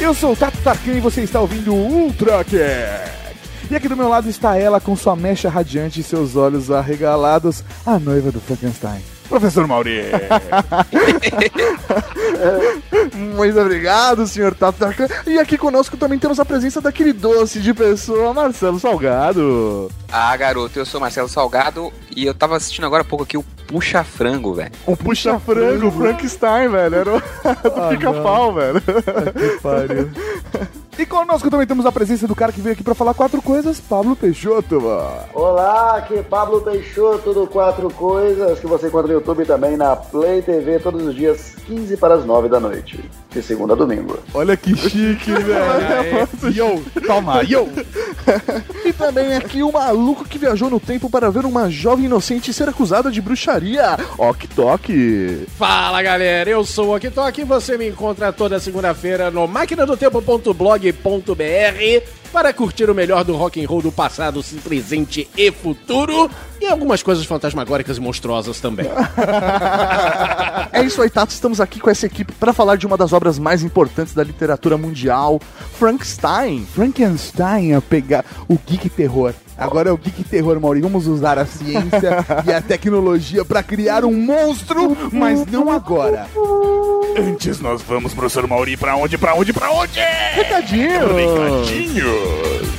Eu sou o Tato Tarkan e você está ouvindo o Ultra Cat. E aqui do meu lado está ela com sua mecha radiante e seus olhos arregalados, a noiva do Frankenstein. Professor Mauri! Muito obrigado, senhor Tato Tarkan. E aqui conosco também temos a presença daquele doce de pessoa, Marcelo Salgado. Ah, garoto, eu sou Marcelo Salgado e eu tava assistindo agora há pouco aqui o Puxa Frango, velho. O puxa-frango, Frankenstein, velho. Era o do pica-pau, velho. Que pariu. E conosco também temos a presença do cara que veio aqui pra falar quatro coisas, Pablo Peixoto. Olá, aqui é Pablo Peixoto do Quatro Coisas, que você encontra no YouTube também na Play TV todos os dias 15 para as 9 da noite, de segunda a domingo. Olha que chique, velho. Yo, toma, yo. E também aqui o maluco que viajou no tempo para ver uma jovem inocente ser acusada de bruxaria. Ok Tok. Fala galera, eu sou o Oktok e você me encontra toda segunda-feira no maquinadotempo.blog.br para curtir o melhor do rock and roll do passado, presente e futuro e algumas coisas fantasmagóricas e monstruosas também. É isso aí, Tato. Estamos aqui com essa equipe para falar de uma das obras mais importantes da literatura mundial, Frankenstein. Frankenstein a pegar o geek terror. Agora é o geek terror, Mauri. Vamos usar a ciência e a tecnologia pra criar um monstro, mas não agora. Antes nós vamos, professor Mauri, pra onde, pra onde, pra onde? Recadinho. Recadinhos.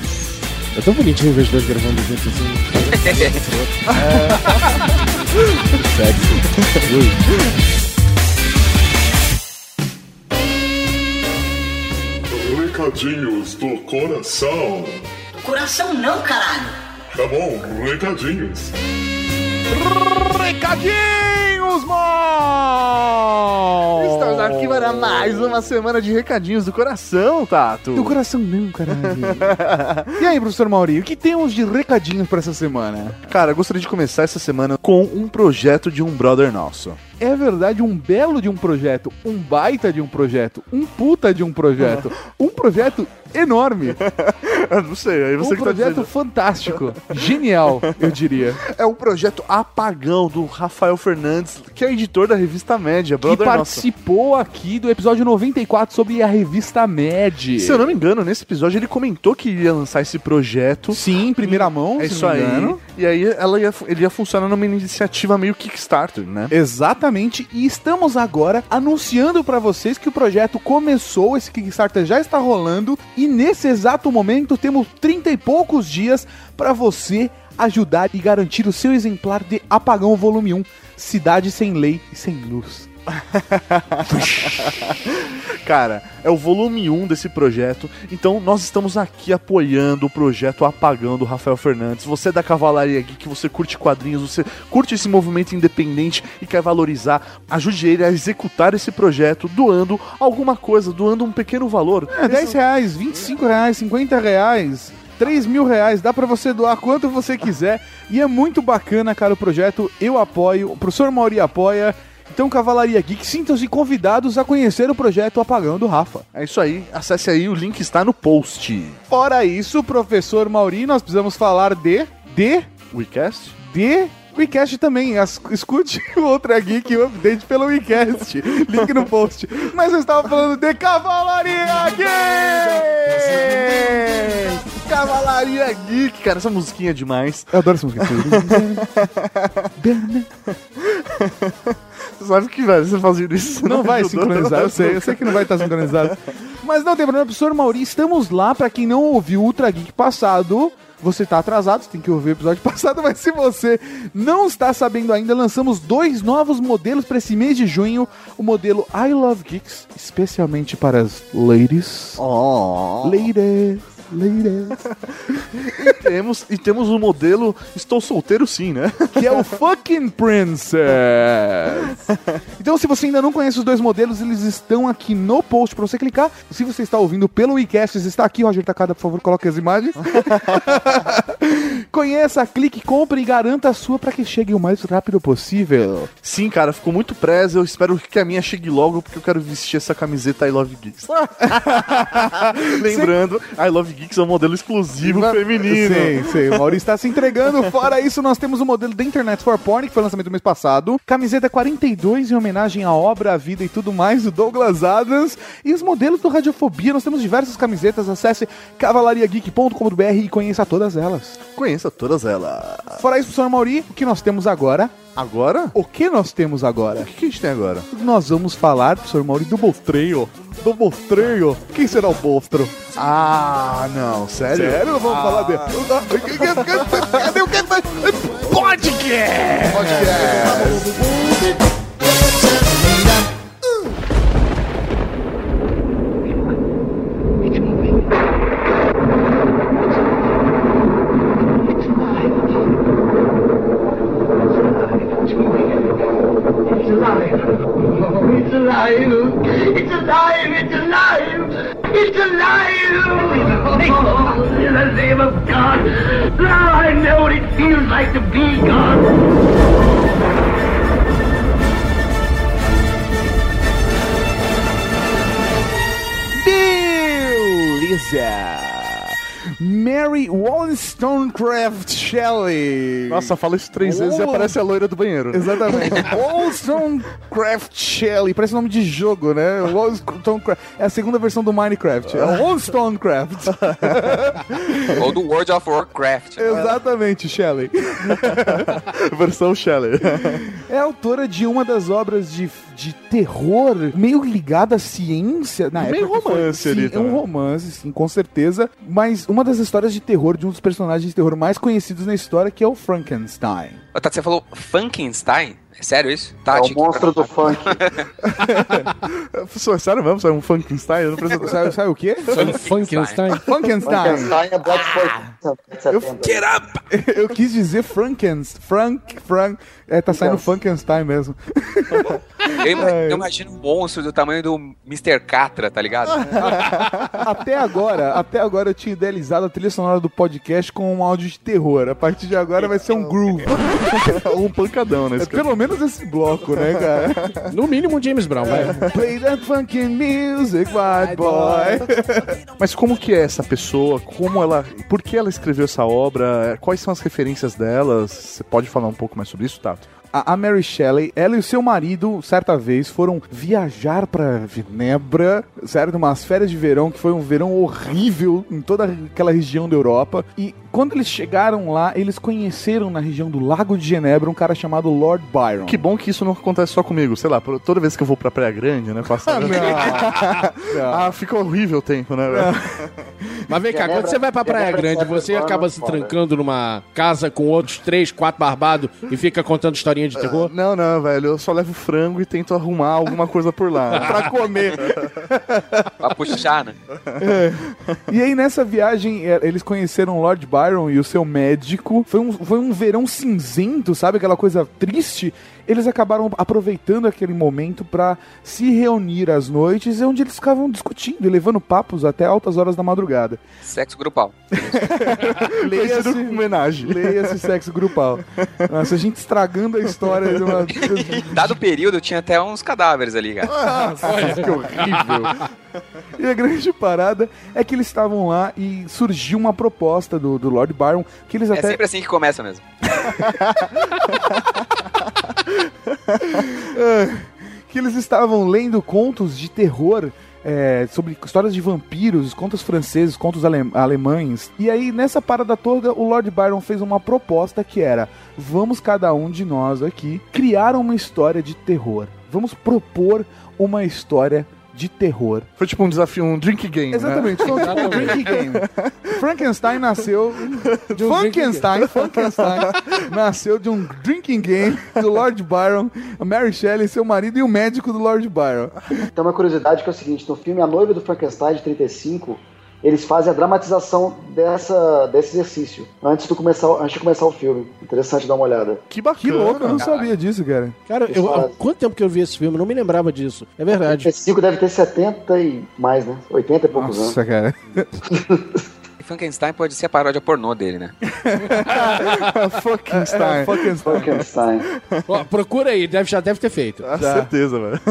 É tão bonitinho ver os dois gravando juntos assim. Recadinhos do coração. Coração não, caralho. Tá bom, recadinhos. Recadinhos, mano! Estamos aqui para mais uma semana de recadinhos do coração, Tato. Do coração não, caralho. e aí, professor Mauri, o que temos de recadinhos pra essa semana? Cara, eu gostaria de começar essa semana com um projeto de um brother nosso. É verdade, um belo de um projeto, um baita de um projeto, um puta de um projeto, um projeto enorme, Eu não sei, aí você um que tá projeto dizendo. fantástico, genial, eu diria. É o projeto Apagão do Rafael Fernandes, que é editor da revista Média, Que brother nosso. participou aqui do episódio 94 sobre a revista Med. Se eu não me engano, nesse episódio ele comentou que iria lançar esse projeto. Sim, em primeira mão, É isso aí. engano. E aí ela ia, ele ia funcionar numa iniciativa meio Kickstarter, né? Exatamente, e estamos agora anunciando pra vocês que o projeto começou, esse Kickstarter já está rolando e nesse exato momento temos 30 e poucos dias pra você ajudar e garantir o seu exemplar de Apagão Volume 1, Cidade sem Lei e Sem Luz. Cara, é o volume 1 desse projeto. Então nós estamos aqui apoiando o projeto Apagão do Rafael Fernandes. Você é da Cavalaria Geek, você curte quadrinhos, você curte esse movimento independente e quer valorizar, ajude ele a executar esse projeto doando alguma coisa, doando um pequeno valor. É 10 reais, 25 reais, 50 reais, 3 mil reais, dá pra você doar quanto você quiser. E é muito bacana, cara, o projeto. Eu apoio, o professor Mauri apoia. Então, Cavalaria Geek, sintam-se convidados a conhecer o projeto Apagão do Rafa. É isso aí, acesse aí, o link está no post. Fora isso, professor Mauri, nós precisamos falar de. de. WeCast? de. WeCast também, As- escute o Ultra Geek Update pelo WeCast, link no post. Mas eu estava falando de Cavalaria Geek! Cavalaria Geek, cara, essa musiquinha é demais. Eu adoro essa música. Você sabe que, velho, você fazendo isso. você Não vai ajudou. sincronizar, eu sei, eu sei que não vai estar sincronizado. Mas não tem problema, professor Mauri, estamos lá pra quem não ouviu o Ultra Geek passado. Você tá atrasado, você tem que ouvir o episódio passado, mas se você não está sabendo ainda, lançamos dois novos modelos para esse mês de junho. O modelo I Love Geeks, especialmente para as ladies. Oh. Ladies, ladies. E temos, e temos o modelo Estou Solteiro Sim, né? que é o fucking Princess. Então, se você ainda não conhece os dois modelos, eles estão aqui no post pra você clicar. Se você está ouvindo pelo WeCast, está aqui, Roger Takada, por favor, coloque as imagens. Conheça, clique, compre e garanta a sua para que chegue o mais rápido possível. Sim, cara, ficou muito presa. Eu espero que a minha chegue logo, porque eu quero vestir essa camiseta I Love Geeks. Lembrando, I Love Geeks é um modelo exclusivo Va- feminino. Sim, sim. O Maurício está se entregando. Fora isso, nós temos o modelo da Internet for Porn, que foi lançamento do mês passado. Camiseta 42, em homenagem à obra, à vida e tudo mais do Douglas Adams. E os modelos do Radiofobia. Nós temos diversas camisetas. Acesse cavalariageek.com.br e conheça todas elas. Conheça todas elas. Fora isso, professor Mauri, o que nós temos agora? Agora? O que nós temos agora? O que, que a gente tem agora? Nós vamos falar, professor Mauri, do Bolstreio. Do Bolstreio. Quem será o Bolstro? Ah, não, sério? Sério? Vamos falar dele. Cadê o que? Podcast! It's It's alive. In the name of God. Now I know what it feels like to be God. Beleza! Mary Wollstonecraft Shelley. Nossa, fala isso três vezes e aparece a loira do banheiro. né? Exatamente. Wollstonecraft Shelley. Parece nome de jogo, né? Wollstonecraft. É a segunda versão do Minecraft. É Wollstonecraft. Ou do World of Warcraft. Exatamente, Shelley. Versão Shelley. É autora de uma das obras de, de terror meio ligada à ciência. Na Meio época foi- romance sim, ali É um romance, sim, com certeza. Mas uma das histórias de terror de um dos personagens de terror mais conhecidos na história, que é o Frankenstein. Tati, você falou Funkenstein? É sério isso? É Tati, o monstro do funk. Sério mesmo? É um Funkenstein? Eu não preciso... Sabe, sabe o quê? Funkenstein. Funkenstein. Frankenstein é Black Spock. Get up! Eu quis dizer Frankens. Frank, Frank. É, tá saindo Frankenstein mesmo. Eu, eu imagino um monstro do tamanho do Mr. Catra, tá ligado? Até agora, até agora eu tinha idealizado a trilha sonora do podcast com um áudio de terror. A partir de agora vai ser um groove. um pancadão, né? É pelo menos esse bloco, né, cara? No mínimo, James Brown, vai. Play that funky music, white boy. Mas como que é essa pessoa? Como ela. Por que ela escreveu essa obra? Quais são as referências delas? Você pode falar um pouco mais sobre isso, Tato? A, a Mary Shelley, ela e o seu marido, certa vez, foram viajar pra Genebra, certo? Umas férias de verão, que foi um verão horrível em toda aquela região da Europa. E quando eles chegaram lá, eles conheceram na região do Lago de Genebra um cara chamado Lord Byron. Que bom que isso não acontece só comigo. Sei lá, por- toda vez que eu vou pra Praia Grande, né? Passar. ah, fica horrível o tempo, né? velho? Mas vem cá, Genebra- quando você vai pra Praia Genebra Grande, é você foda. acaba se trancando numa casa com outros três, quatro barbados e fica contando historinha de terror? Não, não, velho. Eu só levo frango e tento arrumar alguma coisa por lá. pra comer. Pra puxar, né? E aí, nessa viagem, é, eles conheceram Lord Byron e o seu médico. Foi um, foi um verão cinzento, sabe? Aquela coisa triste. Eles acabaram aproveitando aquele momento pra se reunir às noites, onde eles ficavam discutindo e levando papos até altas horas da madrugada. Sexo grupal. Leia-se homenagem. leia-se sexo grupal. Nossa, a gente estragando a história de uma... Dado o período, tinha até uns cadáveres ali, cara. que horrível. E a grande parada é que eles estavam lá e surgiu uma proposta do, do Lord Byron que eles É até sempre assim que começa mesmo. que eles estavam lendo contos de terror é, sobre histórias de vampiros, contos franceses, contos ale- alemães. E aí, nessa parada toda, o Lord Byron fez uma proposta que era: vamos cada um de nós aqui criar uma história de terror. Vamos propor uma história de terror. Foi tipo um desafio, um drink game. Né? Exatamente, foi um drink game. Frankenstein nasceu de um Frankenstein, Frankenstein nasceu de um drinking game do Lord Byron, a Mary Shelley, seu marido e o médico do Lord Byron. Tem uma curiosidade que é o seguinte: no filme A Noiva do Frankenstein de 35, eles fazem a dramatização dessa, desse exercício antes, do começar, antes de começar o filme. Interessante dar uma olhada. Que bacana. Que louco, eu não sabia disso, cara. Cara, eu, há quanto tempo que eu vi esse filme? Eu não me lembrava disso. É verdade. 35 deve ter 70 e mais, né? 80 e poucos anos. Nossa, cara. E Frankenstein pode ser a paródia pornô dele, né? Frankenstein. Frankenstein. Frankenstein. Ó, procura aí, deve, já deve ter feito. Ah, certeza, velho.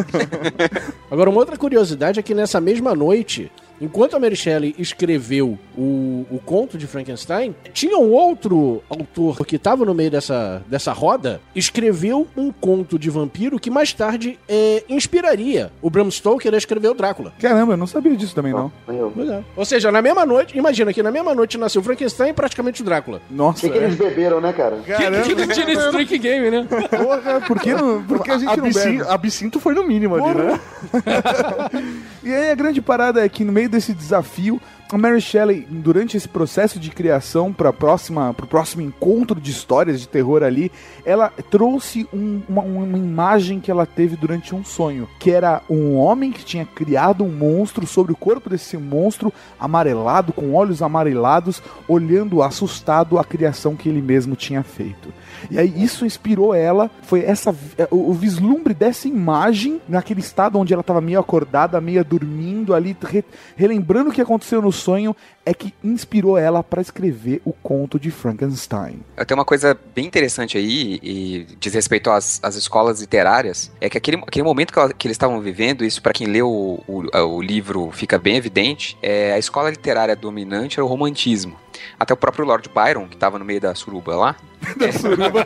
Agora, uma outra curiosidade é que nessa mesma noite, enquanto a Mary Shelley escreveu o, o conto de Frankenstein, tinha um outro autor que estava no meio dessa, dessa roda, escreveu um conto de vampiro que mais tarde é, inspiraria o Bram Stoker a escrever o Drácula. Caramba, eu não sabia disso também, não. É. Ou seja, na mesma noite, imagina que na mesma noite nasceu Frankenstein e praticamente o Drácula. O Nossa, que, que eles beberam, né, cara? Caramba. Que, que não tinha nesse drink game, né? porra, por que, não, por que a gente não Absin- bebe? Absinto foi no mínimo ali, né? E aí a grande parada é que no meio desse desafio, a Mary Shelley, durante esse processo de criação para próxima, próximo encontro de histórias de terror ali, ela trouxe um- uma, uma imagem que ela teve durante um sonho, que era um homem que tinha criado um monstro sobre o corpo desse monstro amarelado, com olhos amarelados, olhando assustado a criação que ele mesmo tinha feito. E aí isso inspirou ela, foi essa o, o vislumbre dessa imagem naquele estado onde ela estava meio acordada, meio dormindo ali, re- relembrando o que aconteceu no sonho, é que inspirou ela para escrever o conto de Frankenstein. Tenho uma coisa bem interessante aí, e diz respeito às, às escolas literárias, é que aquele, aquele momento que, ela- que eles estavam vivendo, isso para quem leu o, o, o livro fica bem evidente, é, a escola literária dominante era o romantismo. Até o próprio Lord Byron, que estava no meio da suruba lá,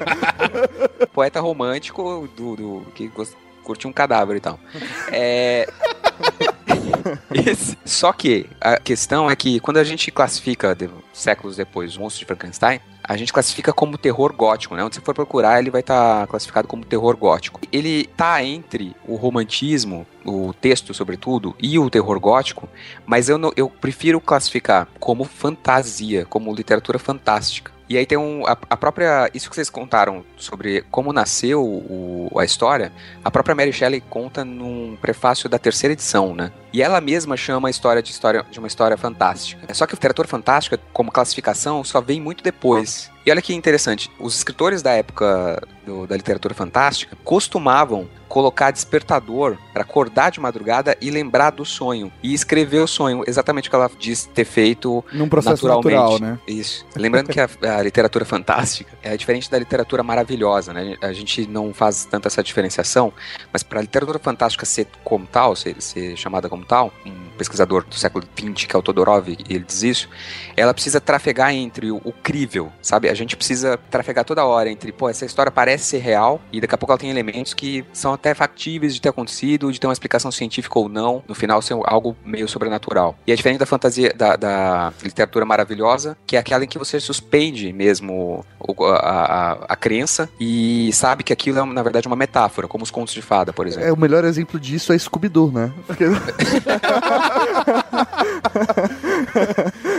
poeta romântico do, do- que curtia um cadáver e tal. É... Esse- Só que a questão é que quando a gente classifica de- séculos depois o monstro de Frankenstein, a gente classifica como terror gótico, né? Onde você for procurar, ele vai estar classificado como terror gótico. Ele tá entre o romantismo, o texto sobretudo, e o terror gótico, mas eu, não- eu prefiro classificar como fantasia, como literatura fantástica. E aí tem um, a, a própria. Isso que vocês contaram sobre como nasceu o- a história, a própria Mary Shelley conta num prefácio da terceira edição, né? E ela mesma chama a história de, história de uma história fantástica. Só que a literatura fantástica, como classificação, só vem muito depois. E olha que interessante, os escritores da época do- da literatura fantástica costumavam colocar despertador para acordar de madrugada e lembrar do sonho. E escrever o sonho, exatamente o que ela diz ter feito Num processo naturalmente. natural, né? Isso. Lembrando que a, a literatura fantástica é diferente da literatura maravilhosa, né? A gente não faz tanto essa diferenciação, mas para a literatura fantástica ser como tal, ser, ser chamada como tal, um pesquisador do século XX, que é o Todorov, ele diz isso, ela precisa trafegar entre o, o crível, sabe? A gente precisa trafegar toda hora entre, pô, essa história parece ser real e daqui a pouco ela tem elementos que são até factíveis de ter acontecido, de ter uma explicação científica ou não, no final ser algo meio sobrenatural. E é diferente da fantasia, da, da literatura maravilhosa, que é aquela em que você suspende mesmo a, a, a crença e sabe que aquilo é, na verdade, uma metáfora, como os contos de fada, por exemplo. É, o melhor exemplo disso é Scooby-Doo, né? Porque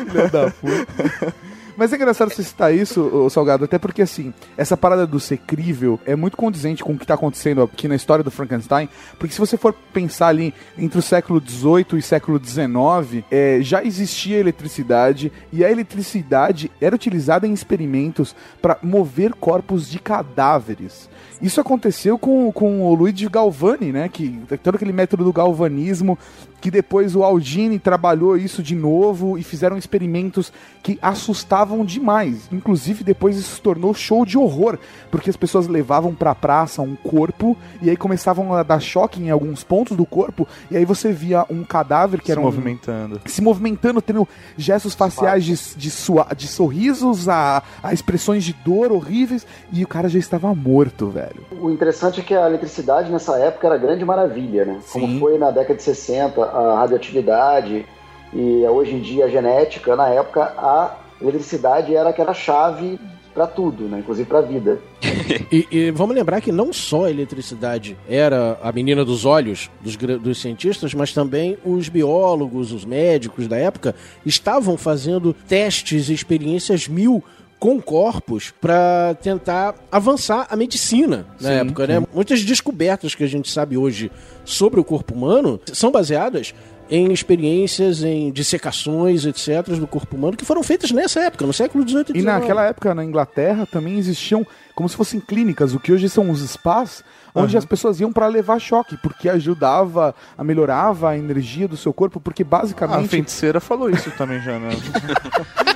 Filha da puta. Mas é engraçado você citar isso, Salgado, até porque assim, essa parada do ser crível é muito condizente com o que tá acontecendo aqui na história do Frankenstein, porque se você for pensar ali entre o século XVIII e século XIX, é, já existia eletricidade e a eletricidade era utilizada em experimentos para mover corpos de cadáveres. Isso aconteceu com, com o Luigi Galvani, né? Que todo aquele método do galvanismo, que depois o Aldini trabalhou isso de novo e fizeram experimentos que assustavam demais. Inclusive, depois isso se tornou show de horror, porque as pessoas levavam pra praça um corpo e aí começavam a dar choque em alguns pontos do corpo, e aí você via um cadáver que se era um, movimentando. se movimentando, tendo gestos faciais de, de, sua- de sorrisos a, a expressões de dor horríveis, e o cara já estava morto, velho. O interessante é que a eletricidade nessa época era grande maravilha, né? Sim. Como foi na década de 60 a radioatividade e hoje em dia a genética, na época a eletricidade era aquela chave para tudo, né? Inclusive para a vida. E, e vamos lembrar que não só a eletricidade era a menina dos olhos dos, dos cientistas, mas também os biólogos, os médicos da época estavam fazendo testes e experiências mil com corpos para tentar avançar a medicina na Sim, época, né? Muitas descobertas que a gente sabe hoje sobre o corpo humano são baseadas em experiências, em dissecações, etc., do corpo humano que foram feitas nessa época, no século XVIII e E XIX. naquela época, na Inglaterra, também existiam como se fossem clínicas, o que hoje são os spas, onde as pessoas iam para levar choque, porque ajudava, a melhorava a energia do seu corpo, porque A basicamente feiticeira falou isso também já, né?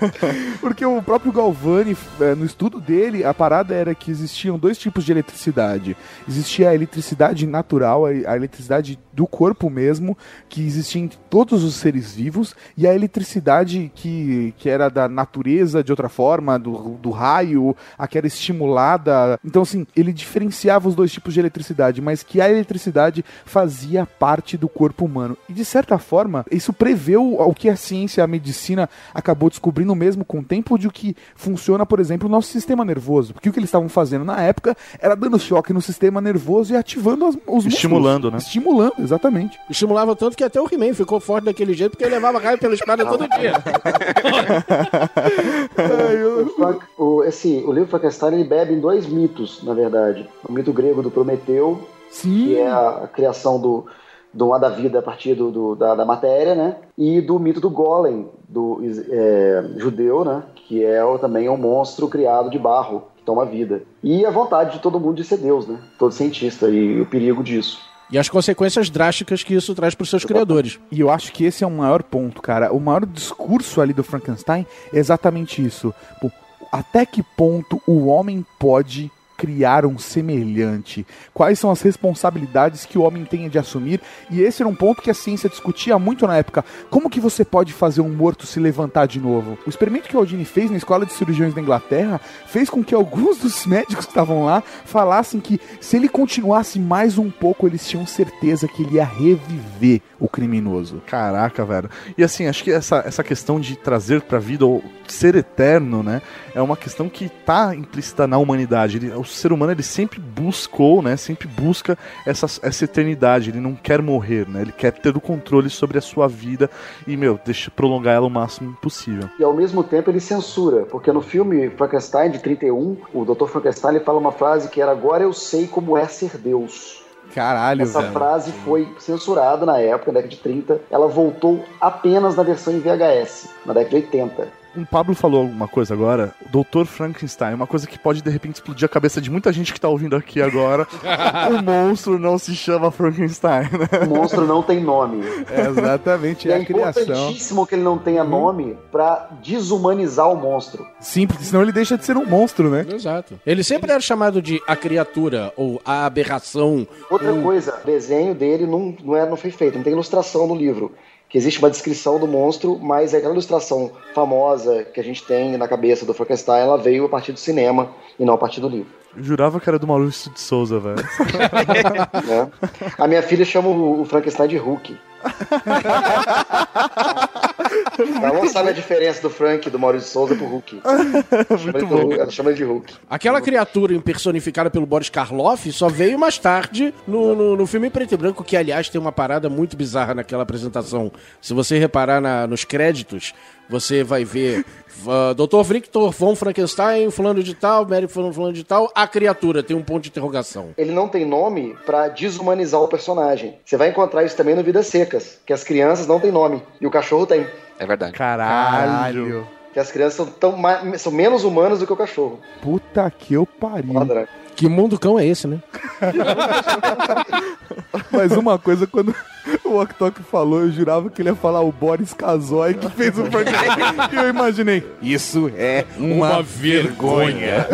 Porque o próprio Galvani, eh, no estudo dele, a parada era que existiam dois tipos de eletricidade. Existia a eletricidade natural, a a eletricidade do corpo mesmo, que existia em todos os seres vivos, e a eletricidade que, que era da natureza de outra forma, do, do raio, a que era estimulada. Então, assim, ele diferenciava os dois tipos de eletricidade, mas que a eletricidade fazia parte do corpo humano. E de certa forma, isso preveu o que a ciência, a medicina acabou descobrindo mesmo com o tempo de o que funciona, por exemplo, o nosso sistema nervoso. Porque o que eles estavam fazendo na época era dando choque no sistema nervoso e ativando as- os músculos. Estimulando, né? Estimulando, exatamente. Estimulava tanto que até o He-Man ficou forte daquele jeito porque ele levava raio pela espada todo dia. O Frank- o, esse, o livro Frankenstein ele bebe em dois mitos, na verdade. O mito grego do Prometeu, Sim. que é a, a criação do, do ar da vida a partir do, do- da, da matéria, né? E do mito do Golem, do é, judeu, né? Que é também um monstro criado de barro, que toma vida. E a vontade de todo mundo de ser Deus, né? Todo cientista, e o perigo disso. E as consequências drásticas que isso traz para os seus criadores. E eu acho que esse é o maior ponto, cara. O maior discurso ali do Frankenstein é exatamente isso. Pô, até que ponto o homem pode criar um semelhante? Quais são as responsabilidades que o homem tem de assumir? E esse era um ponto que a ciência discutia muito na época. Como que você pode fazer um morto se levantar de novo? O experimento que o Aldini fez na escola de cirurgiões da Inglaterra fez com que alguns dos médicos que estavam lá falassem que se ele continuasse mais um pouco, eles tinham certeza que ele ia reviver o criminoso. Caraca, velho. E assim, acho que essa, essa questão de trazer pra vida ou ser eterno, né? É uma questão que tá implícita na humanidade. Ele- ser humano, ele sempre buscou, né? Sempre busca essa, essa eternidade. Ele não quer morrer, né? Ele quer ter o controle sobre a sua vida e, meu, deixa prolongar ela o máximo possível. E ao mesmo tempo ele censura, porque no filme Frankenstein de 31, o Dr. Frankenstein ele fala uma frase que era agora eu sei como é ser Deus. Caralho, Essa velho. frase foi censurada na época, na década de 30. Ela voltou apenas na versão em VHS, na década de 80. O Pablo falou alguma coisa agora, Dr. Frankenstein, uma coisa que pode de repente explodir a cabeça de muita gente que tá ouvindo aqui agora. o monstro não se chama Frankenstein, né? O monstro não tem nome. É, exatamente, E é é a criação. importantíssimo que ele não tenha nome pra desumanizar o monstro. Sim, porque senão ele deixa de ser um monstro, né? Exato. Ele sempre era chamado de a criatura ou a aberração. Outra ou- coisa, o desenho dele não, não, é, não foi feito, não tem ilustração no livro. Que existe uma descrição do monstro, mas aquela ilustração famosa que a gente tem na cabeça do Frankenstein, ela veio a partir do cinema e não a partir do livro. Eu jurava que era do Maurício de Souza, velho. né? A minha filha chama o o Frankenstein de Hulk. Ela não sabe a diferença do Frank do Maurício de Souza pro Hulk. Chama ele do Hulk, Ela chama ele de Hulk. Aquela criatura personificada pelo Boris Karloff só veio mais tarde no, no, no filme preto e branco, que aliás tem uma parada muito bizarra naquela apresentação. Se você reparar na- nos créditos, você vai ver uh, Dr. Victor von Frankenstein, fulano de tal, Mary fulano, fulano de tal, a criatura, tem um ponto de interrogação. Ele não tem nome pra desumanizar o personagem. Você vai encontrar isso também no Vidas Secas, que as crianças não têm nome e o cachorro tem. É verdade. Caralho. Que as crianças são, tão são menos humanas do que o cachorro. Puta que eu pariu. Padrão. Que mundo cão é esse, né? Mas uma coisa, quando o Ok falou, eu jurava que ele ia falar o Boris Kazoy que fez o Frankenstein. e eu imaginei, isso é uma, vergonha.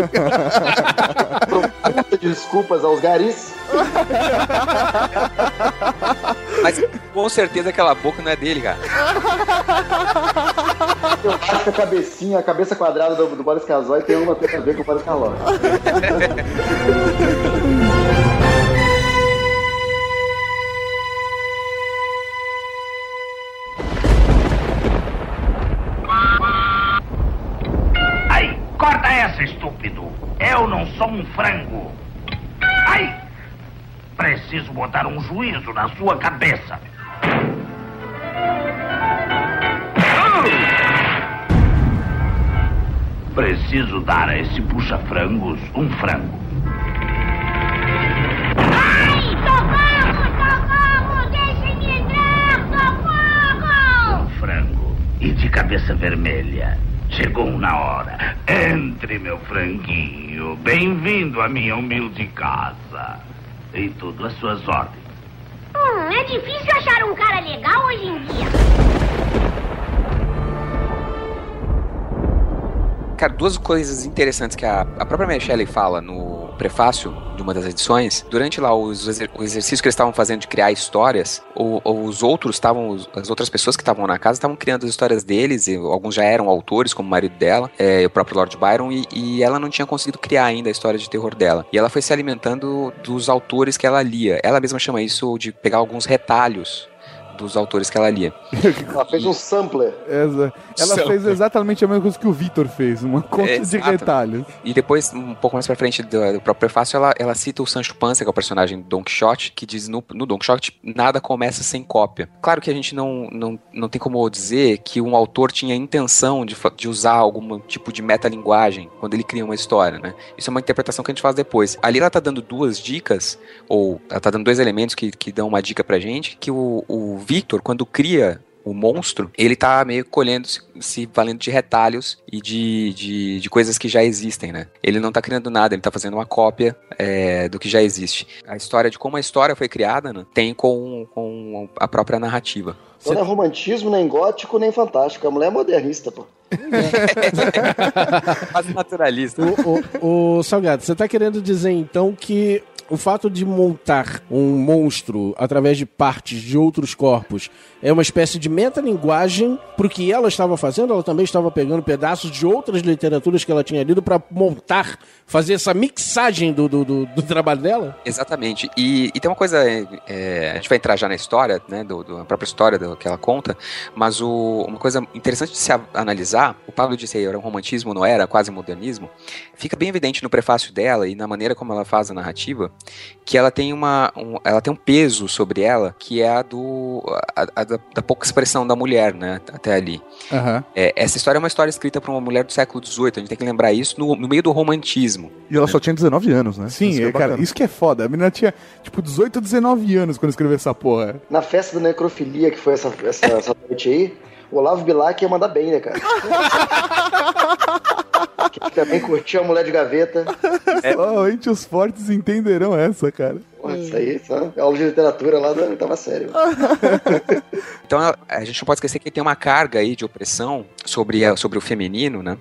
Profunda desculpas aos garis. Mas com certeza aquela boca não é dele, cara. Eu acho que a cabecinha, a cabeça quadrada do, do Boris Casoy tem uma coisa a ver com o Boris Karloff. Ai, corta essa, estúpido. Eu não sou um frango. Ai! Preciso botar um juízo na sua cabeça. Preciso dar a esse puxa-frangos um frango. Ai, socorro, socorro! Entrar, socorro! Um frango. E de cabeça vermelha. Chegou na hora. Entre, meu franguinho. Bem-vindo à minha humilde casa. E tudo às suas ordens. Hum, é difícil achar um cara legal hoje em dia. Cara, duas coisas interessantes que a, a própria Mary Shelley fala no prefácio de uma das edições. Durante lá os o exercício que eles estavam fazendo de criar histórias, o- os outros estavam, as outras pessoas que estavam na casa estavam criando as histórias deles, e alguns já eram autores, como o marido dela, é, o próprio Lord Byron, e, e ela não tinha conseguido criar ainda a história de terror dela. E ela foi se alimentando dos autores que ela lia. Ela mesma chama isso de pegar alguns retalhos dos autores que ela lia. Ela fez um sampler. Essa- Ela São. fez exatamente a mesma coisa que o Vitor fez, uma conta de retalhos. E depois, um pouco mais pra frente do, do próprio prefácio, ela, ela cita o Sancho Panza, que é o personagem do Don Quixote, que diz no, no Don Quixote, nada começa sem cópia. Claro que a gente não, não, não tem como dizer que um autor tinha a intenção de, de usar algum tipo de metalinguagem quando ele cria uma história, né? Isso é uma interpretação que a gente faz depois. Ali ela tá dando duas dicas, ou ela tá dando dois elementos que, que dão uma dica pra gente, que o, o Victor, quando cria o monstro, ele tá meio colhendo, se, se valendo de retalhos e de, de, de coisas que já existem, né? Ele não tá criando nada, ele tá fazendo uma cópia é, do que já existe. A história de como a história foi criada, né, tem com, com a própria narrativa. Então não é romantismo, nem gótico, nem fantástico. A mulher é modernista, pô. Quase naturalista. O, o- o Salgado, você tá querendo dizer então que o fato de montar um monstro através de partes de outros corpos é uma espécie de metalinguagem pro que ela estava fazendo? Ela também estava pegando pedaços de outras literaturas que ela tinha lido pra montar, fazer essa mixagem do, do, do- do trabalho dela? Exatamente. E, e tem uma coisa, é, é, a gente vai entrar já na história, né, do, do- a própria história do, que ela conta, mas o- uma coisa interessante de se a- analisar, o Pablo disse aí, era um romantismo, não era, quase modernismo, fica bem evidente no prefácio dela e na maneira como ela faz a narrativa, que ela tem uma, um, ela tem um peso sobre ela que é a do, a, a da, da pouca expressão da mulher, né, até ali. Aham. É, essa história é uma história escrita por uma mulher do século XVIII, a gente tem que lembrar isso no, no meio do romantismo. E ela só tinha 19 anos, né? Sim, Isso é, é cara, isso que é foda. A menina tinha, tipo, 18 ou 19 anos quando escreveu essa porra. Na festa da necrofilia, que foi essa, essa, essa noite aí, o Olavo Bilac ia mandar bem, né, cara? que também curtiu a mulher de gaveta. Somente os fortes entenderão essa, cara. Porra, isso aí, só aula de literatura lá da oitava série. Então a, a gente não pode esquecer que tem uma carga aí de opressão sobre, a- sobre o feminino, né?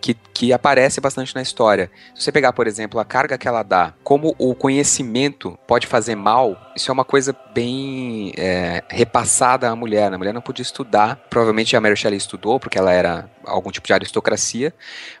Que, que aparece bastante na história. Se você pegar, por exemplo, a carga que ela dá, como o conhecimento pode fazer mal, isso é uma coisa bem é, repassada à mulher. né? A mulher não podia estudar. Provavelmente a Mary Shelley estudou, porque ela era algum tipo de aristocracia,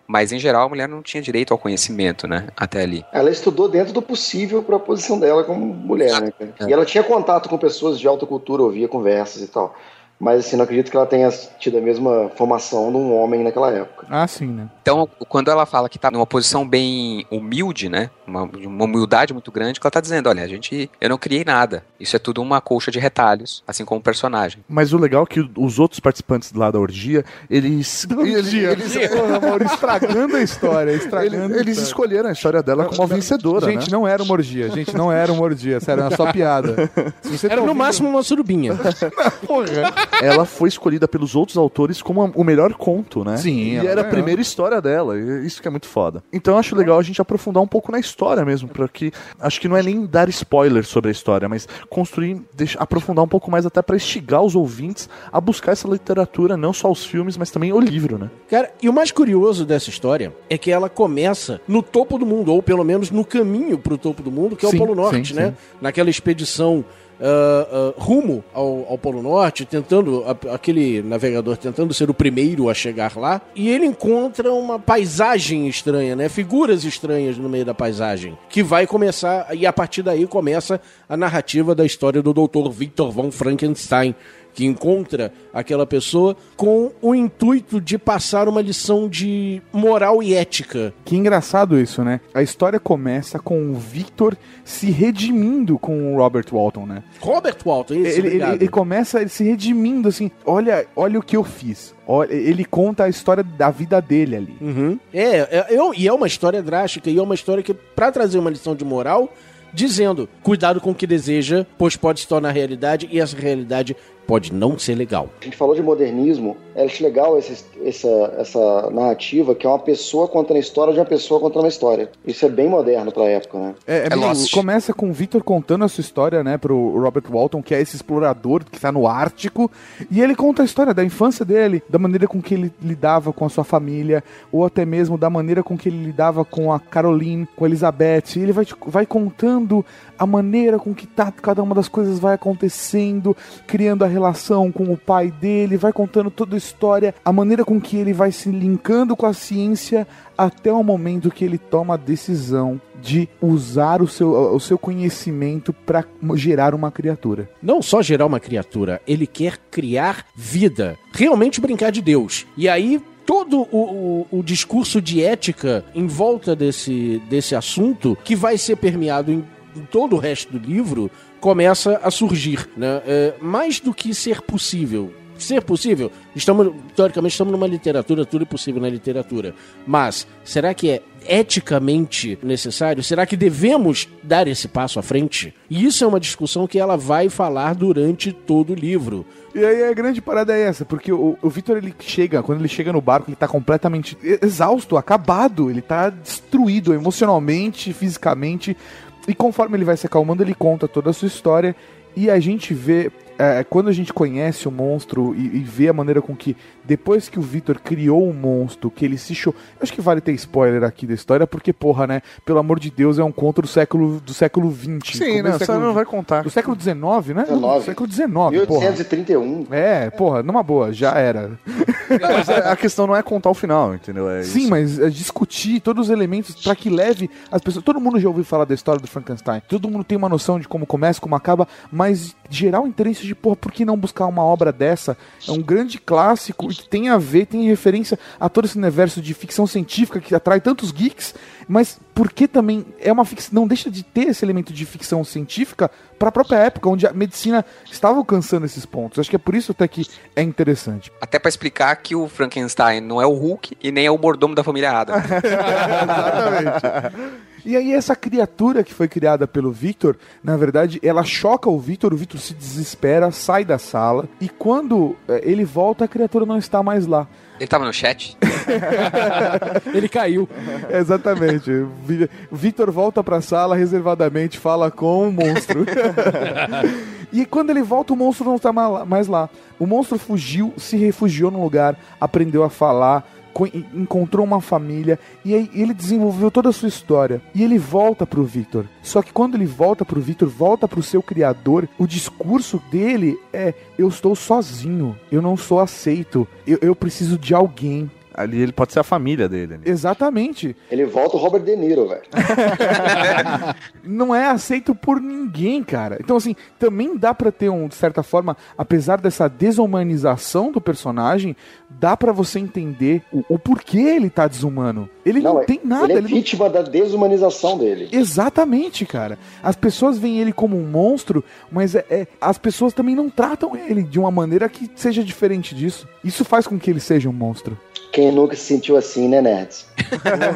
mas em geral a mulher não tinha direito ao conhecimento, né? Até ali. Ela estudou dentro do possível pra posição dela como mulher, né, cara? E ela tinha contato com pessoas de alta cultura, ouvia conversas e tal. Mas, assim, não acredito que ela tenha tido a mesma formação de um homem naquela época. Ah, sim, né? Então, quando ela fala que tá numa posição bem humilde, né? Uma, uma humildade muito grande, que ela tá dizendo, olha, a gente, eu não criei nada. Isso é tudo uma colcha de retalhos, assim como o personagem. Mas o legal é que os outros participantes lá da orgia, eles. eles, Dia. eles, Porra, Mauro, estragando a história, estragando eles- a eles escolheram a história dela como a vencedora, Gente, né? não era uma orgia. Gente, não era uma orgia. Sério, era só piada. Você tá Era no ouvindo- máximo uma surubinha. Porra. Ela foi escolhida pelos outros autores como a- o melhor conto, né? Sim, E ela era a primeira história dela. e Isso que é muito foda. Então eu acho legal a gente aprofundar um pouco na história mesmo, porque acho que não é nem dar spoiler sobre a história, mas construir, deixar, aprofundar um pouco mais até pra instigar os ouvintes a buscar essa literatura, não só os filmes, mas também o livro, né? Cara, e o mais curioso dessa história é que ela começa no topo do mundo, ou pelo menos no caminho pro topo do mundo, que é Sim, o Polo Norte, sim, né? sim. Naquela expedição ah, ah, rumo ao, ao Polo Norte, tentando, a- aquele navegador tentando ser o primeiro a chegar lá, e ele encontra uma paisagem estranha, né? Figuras estranhas no meio da paisagem, que vai começar, e a partir daí começa a narrativa da história do Dr. Victor von Frankenstein, que encontra aquela pessoa com o intuito de passar uma lição de moral e ética. Que engraçado isso, né? A história começa com o Victor se redimindo com o Robert Walton, né? Robert Walton, isso, Ele, ele, ele começa se redimindo assim. Olha, olha o que eu fiz. Ele conta a história da vida dele ali. Uhum. É, é, eu- e é uma história drástica, e é uma história que, pra trazer uma lição de moral, dizendo, cuidado com o que deseja, pois pode se tornar realidade, e essa realidade pode não ser legal. A gente falou de modernismo, eu acho legal esse- essa, essa narrativa que é uma pessoa contando a história de uma pessoa contando uma história. Isso é bem moderno pra época, né? É, é É começa com o Victor contando a sua história, né, pro Robert Walton, que é esse explorador que tá no Ártico, e ele conta a história da infância dele, da maneira com que ele lidava com a sua família, ou até mesmo da maneira com que ele lidava com a Caroline, com a Elizabeth. E ele vai, vai contando a maneira com que tá, cada uma das coisas vai acontecendo, criando a relação com o pai dele, vai contando toda a história, a maneira com que ele vai se linkando com a ciência até o momento que ele toma a decisão de usar o seu, o seu conhecimento para gerar uma criatura. Não só gerar uma criatura, ele quer criar vida. Realmente brincar de Deus. E aí. Todo o, o- o discurso de ética em volta desse, desse assunto, que vai ser permeado em, em todo o resto do livro, começa a surgir. Né? É, mais do que ser possível. Ser possível, estamos, teoricamente, estamos numa literatura, tudo é possível na literatura. Mas será que é eticamente necessário? Será que devemos dar esse passo à frente? E isso é uma discussão que ela vai falar durante todo o livro. E aí a grande parada é essa, porque o, o Victor ele chega, quando ele chega no barco, ele tá completamente exausto, acabado, ele tá destruído emocionalmente, fisicamente. E conforme ele vai se acalmando, ele conta toda a sua história. E a gente vê é, quando a gente conhece o monstro e, e vê a maneira com que, depois que o Victor criou o monstro, que ele se. Eu acho que vale ter spoiler aqui da história, porque, porra, né? Pelo amor de Deus, é um conto do século, do século XX. Sim, do você não vai contar. Do século XIX, né? 19. Século XIX, porra. 1831. É, porra, numa boa, já era. Mas a a questão não é contar o final, entendeu? É Sim, isso. mas é, discutir todos os elementos pra que leve as pessoas. Todo mundo já ouviu falar da história do Frankenstein. Todo mundo tem uma noção de como começa, como acaba, mas gerar o interesse de, porra, por que não buscar uma obra dessa? É um grande clássico e que tem a ver, tem referência a todo esse universo de ficção científica que atrai tantos geeks, mas por que também é uma ficção, não deixa de ter esse elemento de ficção científica para a própria época onde a medicina estava alcançando esses pontos. Acho que é por isso até que é interessante. Até pra explicar que o Frankenstein não é o Hulk e nem é o mordomo da família Adams. Exatamente. E aí essa criatura que foi criada pelo Victor, na verdade, ela choca o Victor, o Victor se desespera, sai da sala e quando eh, ele volta, a criatura não está mais lá. Ele tava no chat? Ele caiu. Exatamente. Victor volta pra sala reservadamente, fala com o monstro. e quando ele volta, o monstro não está ma- mais lá. O monstro fugiu, se refugiou num lugar, aprendeu a falar, encontrou uma família e aí ele desenvolveu toda a sua história. E ele volta pro Victor. Só que quando ele volta pro Victor, volta pro seu criador, o discurso dele é: eu estou sozinho, eu não sou aceito, eu, eu preciso de alguém. Ali ele pode ser a família dele. ali. Exatamente. Ele volta o Robert De Niro, velho. não é aceito por ninguém, cara. Então, assim, também dá pra ter um, de certa forma, apesar dessa desumanização do personagem, dá pra você entender o, o porquê ele tá desumano. Ele não, é- tem nada. Ele é ele não- vítima da desumanização dele. Exatamente, cara. As pessoas veem ele como um monstro, mas é, é- as pessoas também não tratam ele de uma maneira que seja diferente disso. Isso faz com que ele seja um monstro. Quem nunca se sentiu assim, né, Nerds?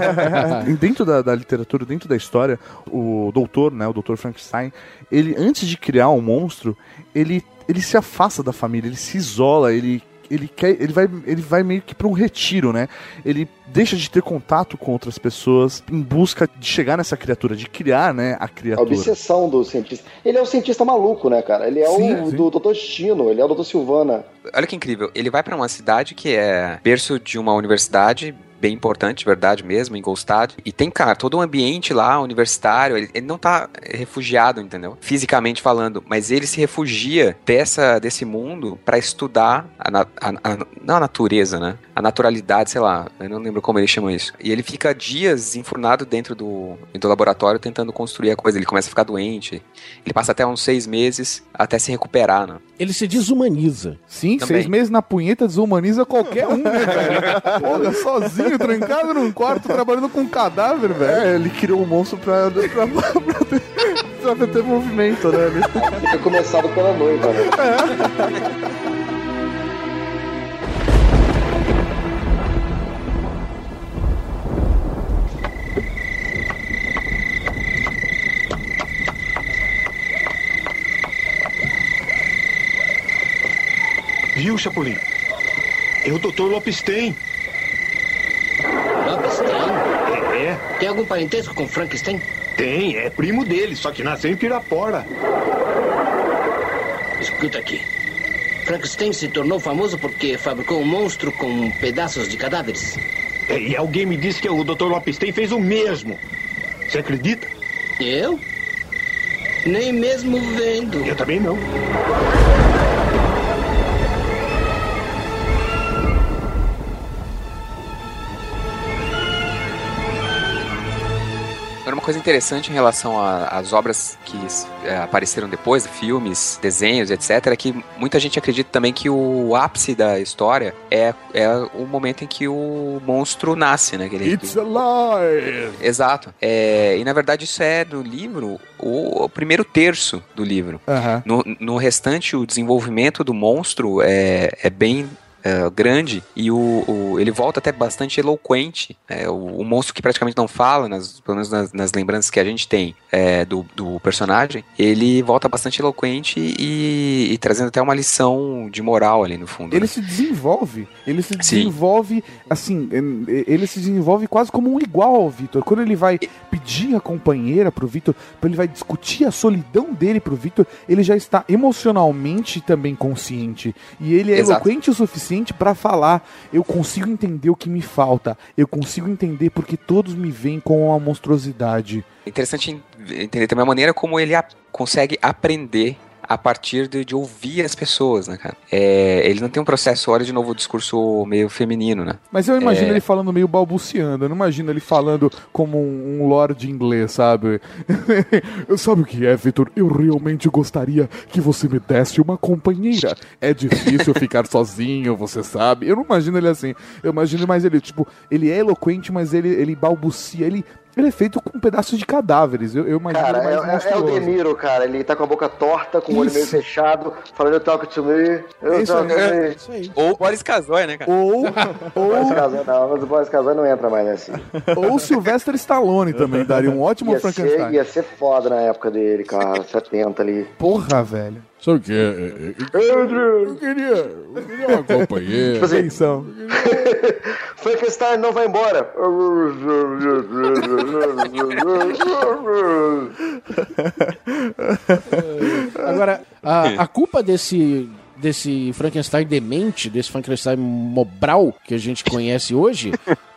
Dentro da, da literatura, dentro da história, o doutor, né, o doutor Frankenstein, ele antes de criar um monstro, ele, ele se afasta da família, ele se isola, ele ele quer, ele vai, ele vai meio que para um retiro, né? Ele deixa de ter contato com outras pessoas em busca de chegar nessa criatura, de criar, né, a A criatura. obsessão do cientista. Ele é o cientista maluco, né, cara? Ele é Sim, o sim. do Dr. Destino, ele é o Dr. Silvana. Olha que incrível. Ele vai pra uma cidade que é berço de uma universidade bem importante, de verdade mesmo, em Golstad. E tem, cara, todo um ambiente lá universitário. Ele, ele não tá refugiado, entendeu? Fisicamente falando. Mas ele se refugia dessa, desse mundo pra estudar a, na- a- a- não a natureza, né? A naturalidade, sei lá. Eu não lembro como ele chama isso. E ele fica dias enfurnado dentro do, do laboratório tentando construir a coisa. Ele começa a ficar doente. Ele passa até uns seis meses até se recuperar, né? Ele se desumaniza. Sim, Também. seis meses na punheta desumaniza qualquer um, né, velho? Porra, sozinho, trancado num quarto, trabalhando com um cadáver, velho. É, ele criou um monstro pra, pra, pra, ter, pra ter movimento, né? Ele- Foi começado pela noiva, né? Viu, Chapolin? É o Dr. Lopestein. Lopestein? É, Tem algum parentesco com Frankenstein? tem. É primo dele, só que nasceu em Pirapora. Escuta aqui. Frankenstein se tornou famoso porque fabricou um monstro com pedaços de cadáveres. É, e alguém me disse que o Dr. Lopestein fez o mesmo. Você acredita? Eu? Nem mesmo vendo. Eu também não. Coisa interessante em relação às obras que é, apareceram depois, filmes, desenhos, etc., é que muita gente acredita também que o ápice da história é, é o momento em que o monstro nasce, né? Que ele- It's alive! Exato. É, e na verdade isso é no livro o, o primeiro terço do livro. Aham. No, no restante, o desenvolvimento do monstro é, é bem é, grande e o, o- ele volta até bastante eloquente. É, o, o monstro que praticamente não fala, nas, pelo menos nas, nas lembranças que a gente tem é, do, do personagem, ele volta bastante eloquente e, e trazendo até uma lição de moral ali no fundo. Ele né? se desenvolve, ele se Sim. desenvolve, assim, em- ele se desenvolve quase como um igual ao Vitor. Quando ele vai pedir a companheira pro Vitor, quando ele vai discutir a solidão dele pro Vitor, ele já está emocionalmente também consciente. E ele é Exato. eloquente o suficiente pra falar: eu consigo entender o que me falta, eu consigo entender porque todos me veem com uma monstruosidade. Interessante en- entender também a maneira como ele a- consegue aprender a partir de, de ouvir as pessoas, né, cara? É, ele não tem um processo, olha de novo o discurso meio feminino, né? Mas eu imagino É. ele falando meio balbuciando, eu não imagino ele falando como um, um lord inglês, sabe? sabe o que é, Vitor? Eu realmente gostaria que você me desse uma companheira. É difícil ficar sozinho, você sabe. Eu não imagino ele assim. Eu imagino mais ele, tipo, ele é eloquente, mas ele, ele balbucia, ele. Ele é feito com pedaços de cadáveres. Eu, eu imagino Cara, mais é, é- é o monstruoso. De Niro, cara. Ele tá com a boca torta, com o olho meio Isso. fechado, falando talk to me. Eu Isso talk aí, to me. Ou Boris Casoy, né, cara? Ou, Boris ou, Casoy não, mas o Boris Casoy não entra mais nesse. ou Sylvester Stallone também daria um ótimo Ia Frankenstein. ser, ia ser foda na época dele, cara. 70 ali. Porra, velho. Sabe o que é? Eu queria, eu queria uma companheira. Tipo assim, Atenção. Frankenstein não vai embora. Agora, a, a culpa desse, desse Frankenstein demente, desse Frankenstein mobral que a gente conhece hoje,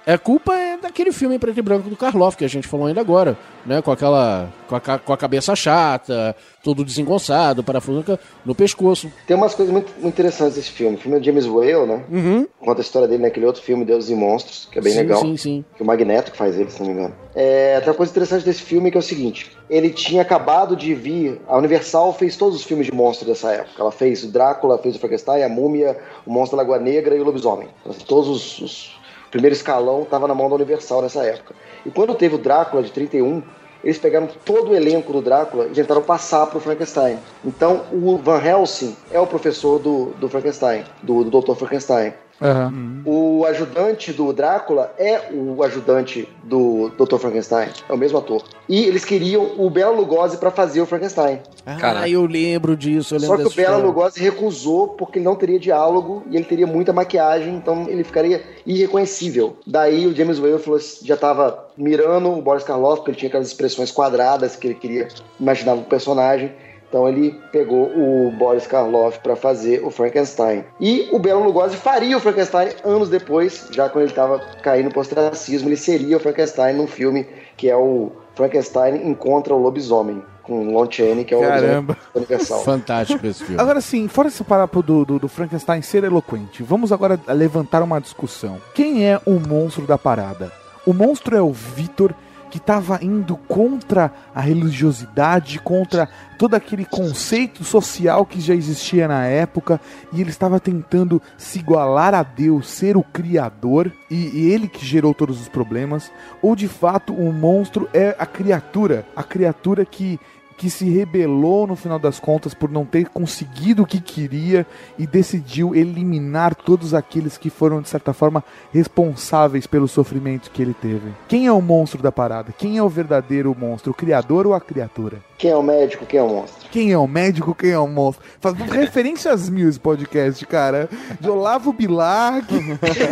é culpa é daquele filme em preto e branco do Karloff que a gente falou ainda agora, né? Com aquela. com a, com a cabeça chata, todo desengonçado, parafuso no pescoço. Tem umas coisas muito, muito interessantes desse filme. O filme é James Whale, né? Uhum. Conta a história dele naquele outro filme, Deuses e Monstros, que é bem sim, legal. Sim, sim. Que o Magneto que faz ele, se não me engano. É, tem uma coisa interessante desse filme que é o seguinte: ele tinha acabado de vir. A Universal fez todos os filmes de monstros dessa época. Ela fez o Drácula, fez o Frankenstein, a Múmia, o Monstro da Lagoa Negra e o Lobisomem. Então, assim, todos os, os- O primeiro escalão estava na mão da Universal nessa época. E quando teve o Drácula de 31, eles pegaram todo o elenco do Drácula e tentaram passar pro Frankenstein. Então o Van Helsing é o professor do, do Frankenstein, do, do Dr. Frankenstein. Aham. O ajudante do Drácula é o ajudante do Dr. Frankenstein, é o mesmo ator. E eles queriam o Bela Lugosi pra fazer o Frankenstein. Ah, eu lembro disso, eu lembro Só que o Bela história. Lugosi recusou porque ele não teria diálogo e ele teria muita maquiagem, então ele ficaria irreconhecível. Daí o James Whale falou, já estava mirando o Boris Karloff, porque ele tinha aquelas expressões quadradas que ele queria imaginar o personagem. Então ele pegou o Boris Karloff para fazer o Frankenstein. E o Bela Lugosi faria o Frankenstein anos depois, já quando ele estava caindo no ostracismo, ele seria o Frankenstein num filme que é o Frankenstein Encontra o Lobisomem, com Lon Chaney, que é o Caramba. universal. Fantástico esse filme. Agora sim, fora esse papo do, do, do Frankenstein ser eloquente, vamos agora levantar uma discussão. Quem é o monstro da parada? O monstro é o Vitor que estava indo contra a religiosidade, contra todo aquele conceito social que já existia na época, e ele estava tentando se igualar a Deus, ser o criador, e, e ele que gerou todos os problemas, ou de fato o monstro é a criatura, a criatura que que se rebelou no final das contas por não ter conseguido o que queria e decidiu eliminar todos aqueles que foram de certa forma responsáveis pelo sofrimento que ele teve. Quem é o monstro da parada? Quem é o verdadeiro monstro, o criador ou a criatura? Quem é o médico, quem é o monstro? Quem é o médico, quem é o monstro? Faz referências mil esse podcast, cara. De Olavo Bilac,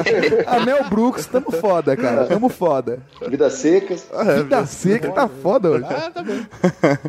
a Mel Brooks, tamo foda, cara. Tamo foda. Vidas secas. Vida seca tá foda hoje. Ah, tá bem.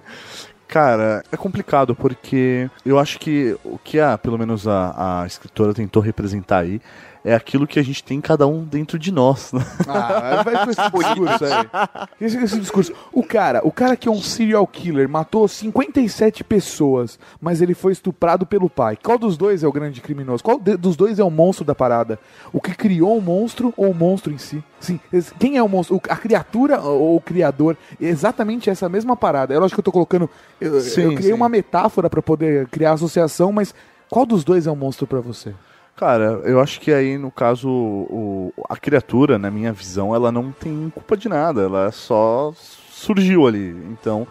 Cara, é complicado porque eu acho que o que a, pelo menos a, a escritora tentou representar aí é aquilo que a gente tem cada um dentro de nós. né? Ah, vai com esse discurso aí. Esse, esse discurso. O cara, o cara que é um serial killer, matou 57 pessoas, mas ele foi estuprado pelo pai. Qual dos dois é o grande criminoso? Qual de- dos dois é o monstro da parada? O que criou o monstro ou o monstro em si? Sim, quem é o monstro? A criatura ou o criador? É exatamente essa mesma parada. É lógico que eu tô colocando. Eu, Sim, eu criei sim. uma metáfora pra poder criar associação, mas qual dos dois é o monstro pra você? Cara, eu acho que aí, no caso, o, a criatura, na minha visão, ela não tem culpa de nada, ela só surgiu ali. Então,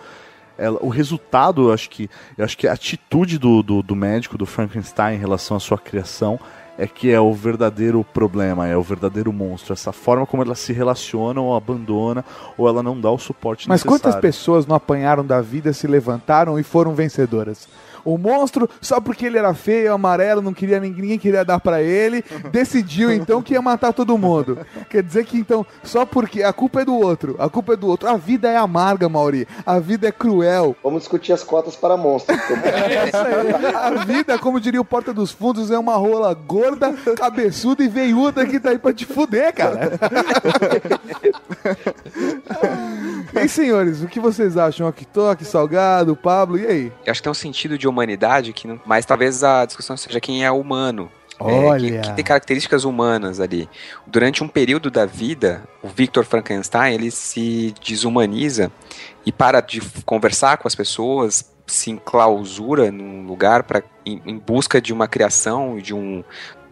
ela- o resultado, eu acho que, eu acho que a atitude do, do, do médico, do Frankenstein, em relação à sua criação, é que é o verdadeiro problema, é o verdadeiro monstro. Essa forma como ela se relaciona ou abandona, ou ela não dá o suporte Mas necessário. quantas pessoas não apanharam da vida, se levantaram e foram vencedoras? O monstro, só porque ele era feio, amarelo, não queria ninguém, queria dar pra ele, decidiu então que ia matar todo mundo. Quer dizer que então, só porque a culpa é do outro, a culpa é do outro. A vida é amarga, Mauri. A vida é cruel. Vamos discutir as cotas para monstros. É isso aí. A vida, como diria o Porta dos Fundos, é uma rola gorda, cabeçuda e veiuda que tá aí pra te fuder, cara. E aí, senhores, o que vocês acham? Aqui toque, salgado, Pablo, e aí? Eu acho que tem um sentido de humanidade que não... Mas talvez a discussão seja quem é humano. É, Olha. que, que tem características humanas ali. Durante um período da vida, o Victor Frankenstein ele se desumaniza e para de conversar com as pessoas, se enclausura num lugar para em, em busca de uma criação de um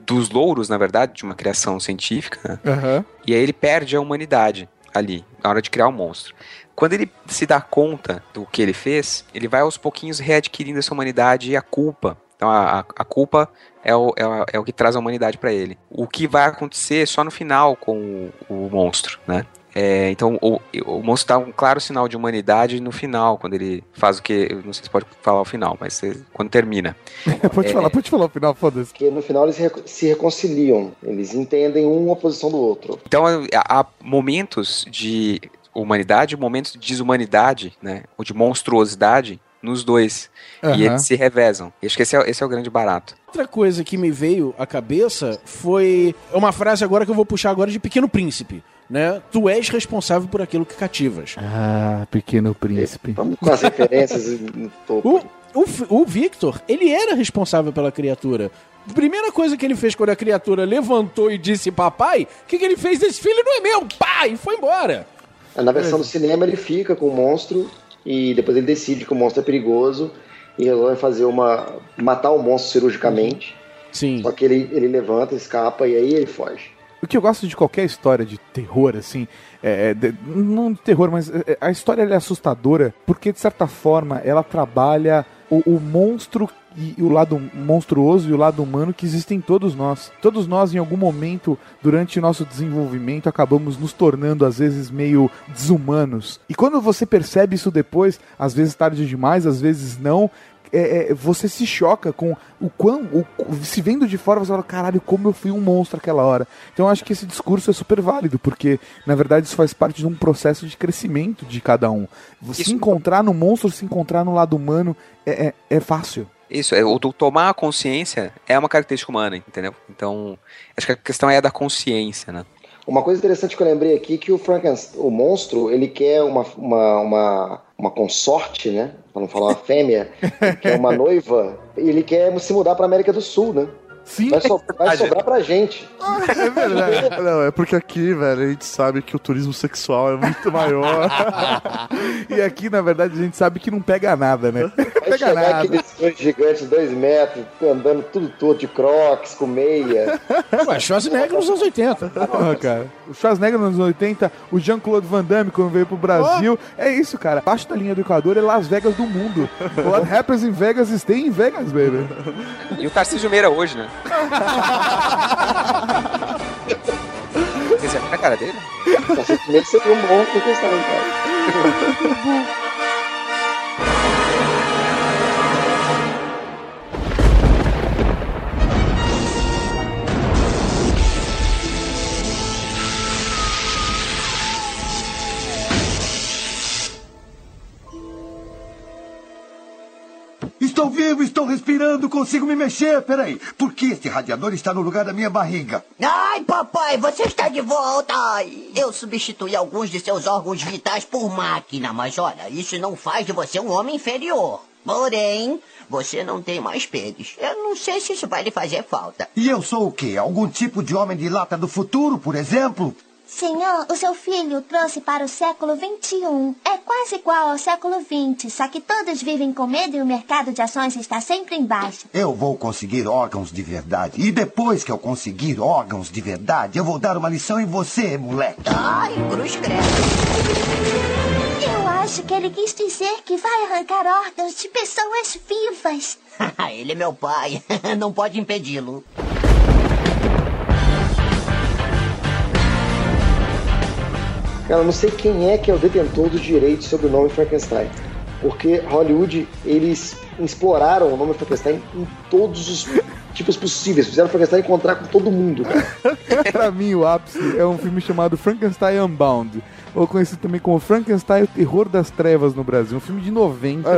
dos louros, na verdade, de uma criação científica. né? Aham. E aí ele perde a humanidade ali, na hora de criar o monstro. Quando ele se dá conta do que ele fez, ele vai aos pouquinhos readquirindo essa humanidade e a culpa. Então a, a- a culpa é o, é, o- é o que traz a humanidade para ele. O que vai acontecer só no final com o, o monstro, né? É, então o, o monstro dá um claro sinal de humanidade no final, quando ele faz o que. Eu não sei se pode falar o final, mas você- quando termina. pode É. falar, pode falar o final, foda-se. Porque no final eles se reco- se reconciliam. Eles entendem um a posição do outro. Então há momentos de humanidade e momentos de desumanidade, né? Ou de monstruosidade nos dois. Aham. E eles se revezam. E acho que esse é, esse é o grande barato. Outra coisa que me veio à cabeça foi uma frase agora que eu vou puxar agora de Pequeno Príncipe, né? Tu és responsável por aquilo que cativas. Ah, pequeno príncipe. Vamos com as referências no topo. O, o, o Victor, ele era responsável pela criatura. Primeira coisa que ele fez quando a criatura levantou e disse papai, o que, que ele fez? Esse filho não é meu, pai, e foi embora. Na versão do cinema ele fica com o monstro e depois ele decide que o monstro é perigoso e resolve fazer uma. matar o monstro cirurgicamente. Sim. Só que ele, ele levanta, escapa e aí ele foge. O que eu gosto de qualquer história de terror, assim, é, é, de- não de terror, mas é, a história é assustadora porque, de certa forma, ela trabalha o, o monstro e o lado monstruoso e o lado humano que existem em todos nós. Todos nós, em algum momento, durante o nosso desenvolvimento, acabamos nos tornando, às vezes, meio desumanos. E quando você percebe isso depois, às vezes tarde demais, às vezes não, é, é, você se choca com o quão. O, se vendo de fora, você fala, caralho, como eu fui um monstro aquela hora. Então eu acho que esse discurso é super válido, porque na verdade isso faz parte de um processo de crescimento de cada um. Se Isso- encontrar no monstro, se encontrar no lado humano, é, é, é fácil. Isso, é, o do tomar a consciência é uma característica humana, entendeu? Então, acho que a questão é a da consciência, né? Uma coisa interessante que eu lembrei aqui é que o Frankenstein, o monstro, ele quer uma, uma, uma, uma consorte, né? Pra não falar uma fêmea, que é uma noiva, e ele quer se mudar pra América do Sul, né? Sim, vai, so- vai sobrar pra gente. É verdade. Não, é porque aqui, velho, a gente sabe que o turismo sexual é muito maior. e aqui, na verdade, a gente sabe que não pega nada, né? Vai pega nada. aqueles dois gigantes, dois metros, andando tudo todo de crocs, com meia. Ué, Schwarzenegger nos anos 80. Porra, cara. O Schwarzenegger nos anos 80, o Jean-Claude Van Damme quando veio pro Brasil. É isso, cara. Abaixo da linha do Equador é Las Vegas do mundo. What happens in Vegas stay in Vegas, baby. E o Tarcísio Meira hoje, né? Vocês viram a cara dele? Nossa, primeiro seria um monstro que estava, cara. consigo me mexer. Peraí, por que esse radiador está no lugar da minha barriga? Ai, papai, você está de volta. Eu substituí alguns de seus órgãos vitais por máquina, mas olha, isso não faz de você um homem inferior. Porém, você não tem mais pênis. Eu não sei se isso vai lhe fazer falta. E eu sou o quê? Algum tipo de homem de lata do futuro, por exemplo? Senhor, o seu filho trouxe para o século XXI. É quase igual ao século XX, só que todos vivem com medo e o mercado de ações está sempre em baixa. Eu vou conseguir órgãos de verdade. E depois que eu conseguir órgãos de verdade, eu vou dar uma lição em você, moleque. Ai, cruz credo. Eu acho que ele quis dizer que vai arrancar órgãos de pessoas vivas. Ele é meu pai. Não pode impedi-lo. Cara, eu não sei quem é que é o detentor dos direitos sobre o nome Frankenstein. Porque Hollywood, eles exploraram o nome Frankenstein em todos os tipos possíveis. Fizeram Frankenstein encontrar com todo mundo, pra mim, o ápice é um filme chamado Frankenstein Unbound. Ou conhecido também como Frankenstein, o Terror das Trevas no Brasil. Um filme de 90.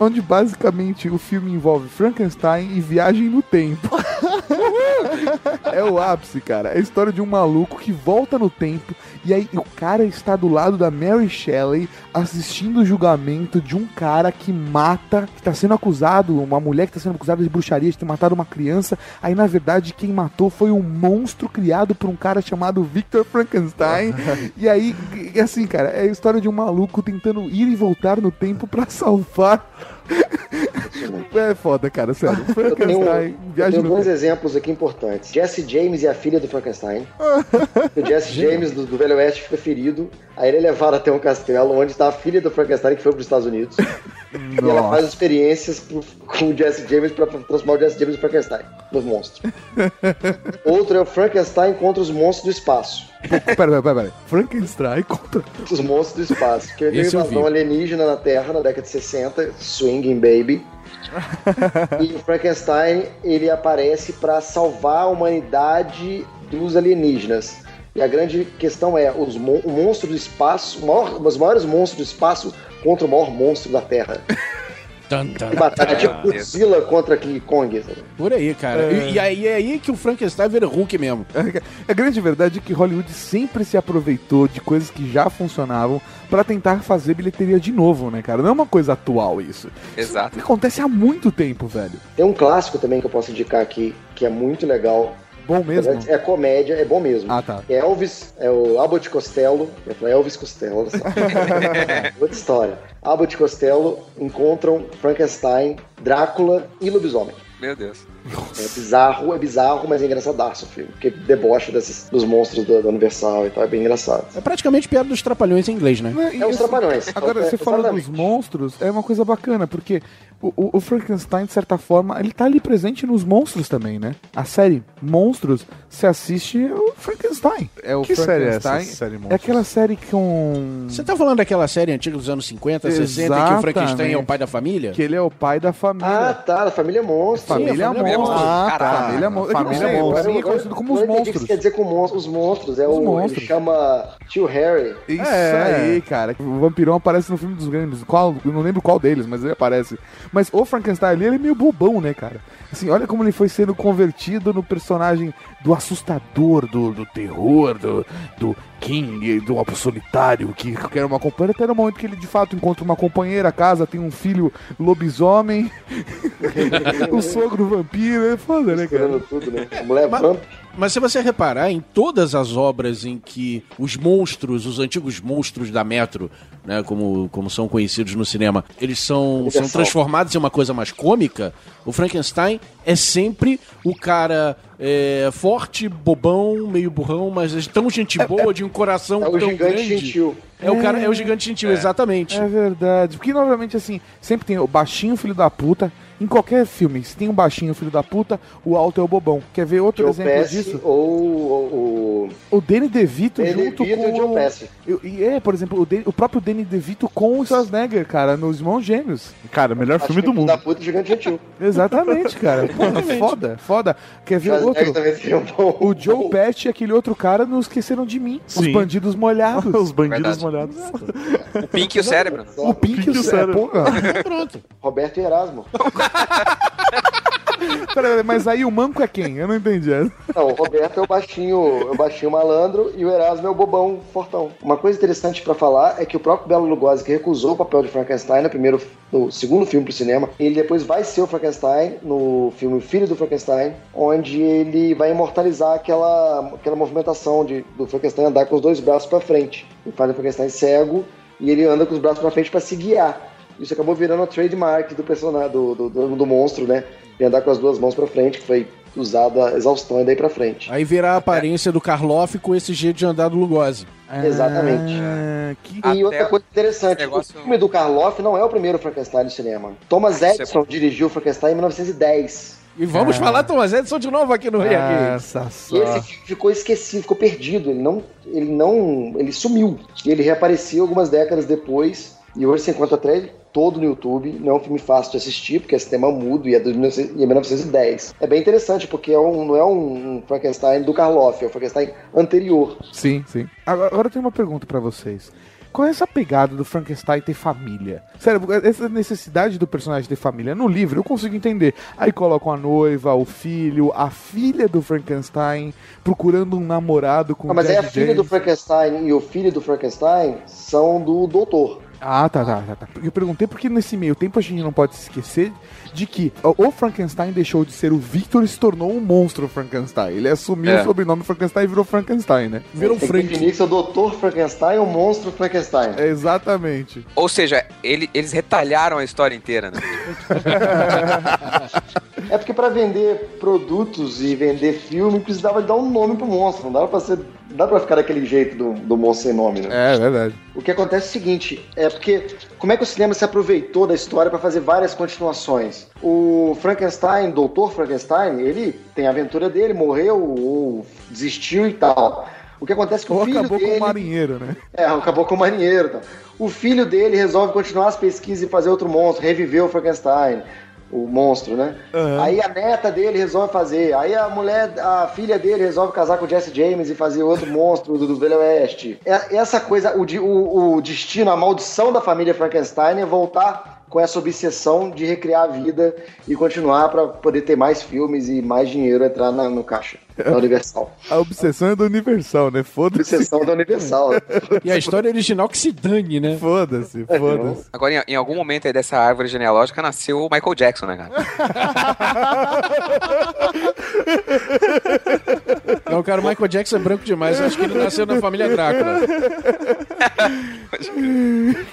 Onde basicamente o filme envolve Frankenstein e viagem no tempo. é o ápice, cara. É a história de um maluco que volta no tempo e aí o cara está do lado da Mary Shelley assistindo o julgamento de um cara que mata, que está sendo acusado, uma mulher que está sendo acusada de bruxaria, de ter matado uma criança. Aí na verdade quem matou foi um monstro criado por um cara chamado Victor Frankenstein. e aí, assim, cara, é a história de um maluco tentando ir e voltar no tempo para salvar. É foda, cara, sério. Frankenstein, viagem dois tempo. exemplos aqui importantes. Jesse James e a filha do Frankenstein. o Jesse James do, do Velho Oeste fica ferido. Aí ele é levado até um castelo onde está a filha do Frankenstein que foi para os Estados Unidos. E ela faz experiências com o Jesse James para transformar o Jesse James em Frankenstein, no monstro. Outro é o Frankenstein contra os monstros do espaço. Pera, pera, pera, pera. Frankenstein contra. Os monstros do espaço. Que é uma invasão alienígena na Terra na década de 60, Swinging Baby. e o Frankenstein ele aparece para salvar a humanidade dos alienígenas. E a grande questão é os mon- o monstro do espaço, maior, os maiores monstros do espaço contra o maior monstro da Terra. Tan, tan, E batalha tan. tipo Godzilla contra King Kong. sabe? Por aí, cara. É. E, e aí é aí que o Frankenstein vira Hulk mesmo. A grande verdade é que Hollywood sempre se aproveitou de coisas que já funcionavam pra tentar fazer bilheteria de novo, né, cara? Não é uma coisa atual isso. Exato. Isso acontece há muito tempo, velho. Tem um clássico também que eu posso indicar aqui, que é muito legal. Bom mesmo? É comédia, é bom mesmo. Ah, tá. É Elvis, é o Albert Costello. Eu falei Elvis Costello, olha só. Outra história. Albert Costello encontram Frankenstein, Drácula e lobisomem. Meu Deus. É bizarro, é bizarro, mas é engraçadaço o filme. Porque debocha desses, dos monstros da, Universal e tal, é bem engraçado. É praticamente piada dos trapalhões em inglês, né? E É os Trapalhões. Agora, É, você falando dos exatamente. monstros, é uma coisa bacana, porque o, o- Frankenstein, de certa forma, ele tá ali presente nos monstros também, né? A série Monstros, se assiste o Frankenstein. É o Que série é essa, Frankenstein. série É Monstros? aquela série com... Você tá falando daquela série antiga dos anos 50, 60, em que o Frankenstein é o Exatamente. pai da família? Que ele é o pai da família. Ah, tá, da família Monstro. Família Sim, a família Monstro. Monstro. Ah, tá. Família Monstro. Família Eu não sei, Monstro. é conhecido como os que monstros. você quer dizer com mon- os monstros. É Os o, monstros. Ele chama Tio Harry. Isso É. aí, cara. O vampirão aparece no filme dos grandes. Qual, eu não lembro qual deles, mas ele aparece. Mas o Frankenstein ali, ele é meio bobão, né, cara? Assim, olha como ele foi sendo convertido no personagem do assustador, do, do terror, do, do King, do Alpo Solitário, que quer uma companheira, até no momento que ele de fato encontra uma companheira, casa, tem um filho lobisomem, o sogro vampiro, é foda, né, cara? Tudo, né? A mulher Mas- vamp. Mas se você reparar, em todas as obras em que os monstros, os antigos monstros da Metro, né, como, como são conhecidos no cinema, eles são, Universal. são transformados em uma coisa mais cômica, o Frankenstein é sempre o cara é, forte, bobão, meio burrão, mas é tão gente boa, de um coração É o tão gigante grande. gentil. É o cara, é o gigante gentil, exatamente. É verdade. Porque, novamente, assim, sempre tem o baixinho filho da puta. Em qualquer filme, se tem um baixinho filho da puta, o alto é o bobão. Quer ver outro Joe exemplo Pesci disso? ou o... O Danny DeVito Danny junto DeVito com... e o Joe Pesci. E é, por exemplo, o, Dan- o próprio Danny DeVito com o Schwarzenegger, cara, nos Irmãos Gêmeos. Cara, melhor Acho filme do filho mundo. da puta e gigante gentil. Exatamente, cara. Foda, foda. Quer ver outro? também seria um bom. O Joe Pesci e aquele outro cara não esqueceram de mim. Os Sim. bandidos molhados. Os bandidos Verdade. molhados. O Pink e o cérebro. o Pink e o Pink e o Cérebro. Cérebro. Porra. Pronto. Roberto e Erasmo. Mas aí o manco é quem? Eu não entendi. Não, o Roberto é o baixinho, é o baixinho malandro e o Erasmo é o bobão fortão. Uma coisa interessante pra falar é que o próprio Belo Lugosi, que recusou o papel de Frankenstein no primeiro, no segundo filme pro cinema, ele depois vai ser o Frankenstein no filme Filho do Frankenstein, onde ele vai imortalizar aquela, aquela movimentação de, do Frankenstein andar com os dois braços pra frente. Ele faz o Frankenstein cego e ele anda com os braços pra frente pra se guiar. Isso acabou virando a trademark do personagem, do, do, do, do monstro, né? E andar com as duas mãos pra frente, que foi usada exaustão daí pra frente. Aí virar a aparência do Karloff com esse jeito de andar do Lugosi. Exatamente. Ah, que... E Até outra coisa interessante, negócio- o filme do Karloff não é o primeiro Frankenstein do cinema. Thomas Ah, é Edison dirigiu o Frankenstein em 1910. E vamos Ah. falar Thomas Edison de novo aqui no Rio Nossa, E esse filme ficou esquecido, ficou perdido. Ele não, ele não, ele sumiu. E ele reapareceu algumas décadas depois. E hoje você encontra até ele todo no YouTube. Não é um filme fácil de assistir, porque é sistema mudo e é de 1900 e é 1910. É bem interessante, porque é um, não é um Frankenstein do Karloff, é o Frankenstein anterior. Sim, sim. Agora, eu tenho uma pergunta pra vocês. Qual é essa pegada do Frankenstein ter família? Sério, essa necessidade do personagem ter família. No livro eu consigo entender. Aí colocam a noiva, o filho, a filha do Frankenstein procurando um namorado com Ah, mas aí a filha do. Frankenstein e o filho do Frankenstein são do doutor. Ah, tá, tá, tá, tá. Eu perguntei porque nesse meio tempo a gente não pode se esquecer de que o Frankenstein deixou de ser o Victor e se tornou um monstro Frankenstein. Ele assumiu É. o sobrenome Frankenstein e virou Frankenstein, né? Virou Tem que Frank. definir se é o doutor Frankenstein ou o monstro Frankenstein. É, exatamente. Ou seja, ele- eles retalharam a história inteira, né? É porque pra vender produtos e vender filme precisava de dar um nome pro monstro. Não dava pra ser. Não dá pra ficar daquele jeito do, do monstro sem nome, né? É verdade. O que acontece é o seguinte, é porque como é que o cinema se aproveitou da história para fazer várias continuações? O Frankenstein, Doutor Frankenstein, ele tem a aventura dele, morreu ou desistiu e tal. O que acontece é que Ou o filho acabou dele... com o marinheiro, né? É, acabou com o marinheiro. Tá? O filho dele resolve continuar as pesquisas e fazer outro monstro, reviver o Frankenstein, o monstro, né? Aham. Aí a neta dele resolve fazer. Aí a mulher, a filha dele resolve casar com o Jesse James e fazer outro monstro do, do Velho Oeste. É- Essa coisa, o, o- o destino, a maldição da família Frankenstein é voltar com essa obsessão de recriar a vida e continuar para poder ter mais filmes e mais dinheiro entrar na- no caixa da Universal. A obsessão é do Universal, né? Foda-se. Obsessão da Universal. E a história original que se dane, né? Foda-se, foda-se. Agora, em, em algum momento aí dessa árvore genealógica nasceu o Michael Jackson, né, cara? Não, cara, o Michael Jackson é branco demais. Eu acho que ele nasceu na família Drácula.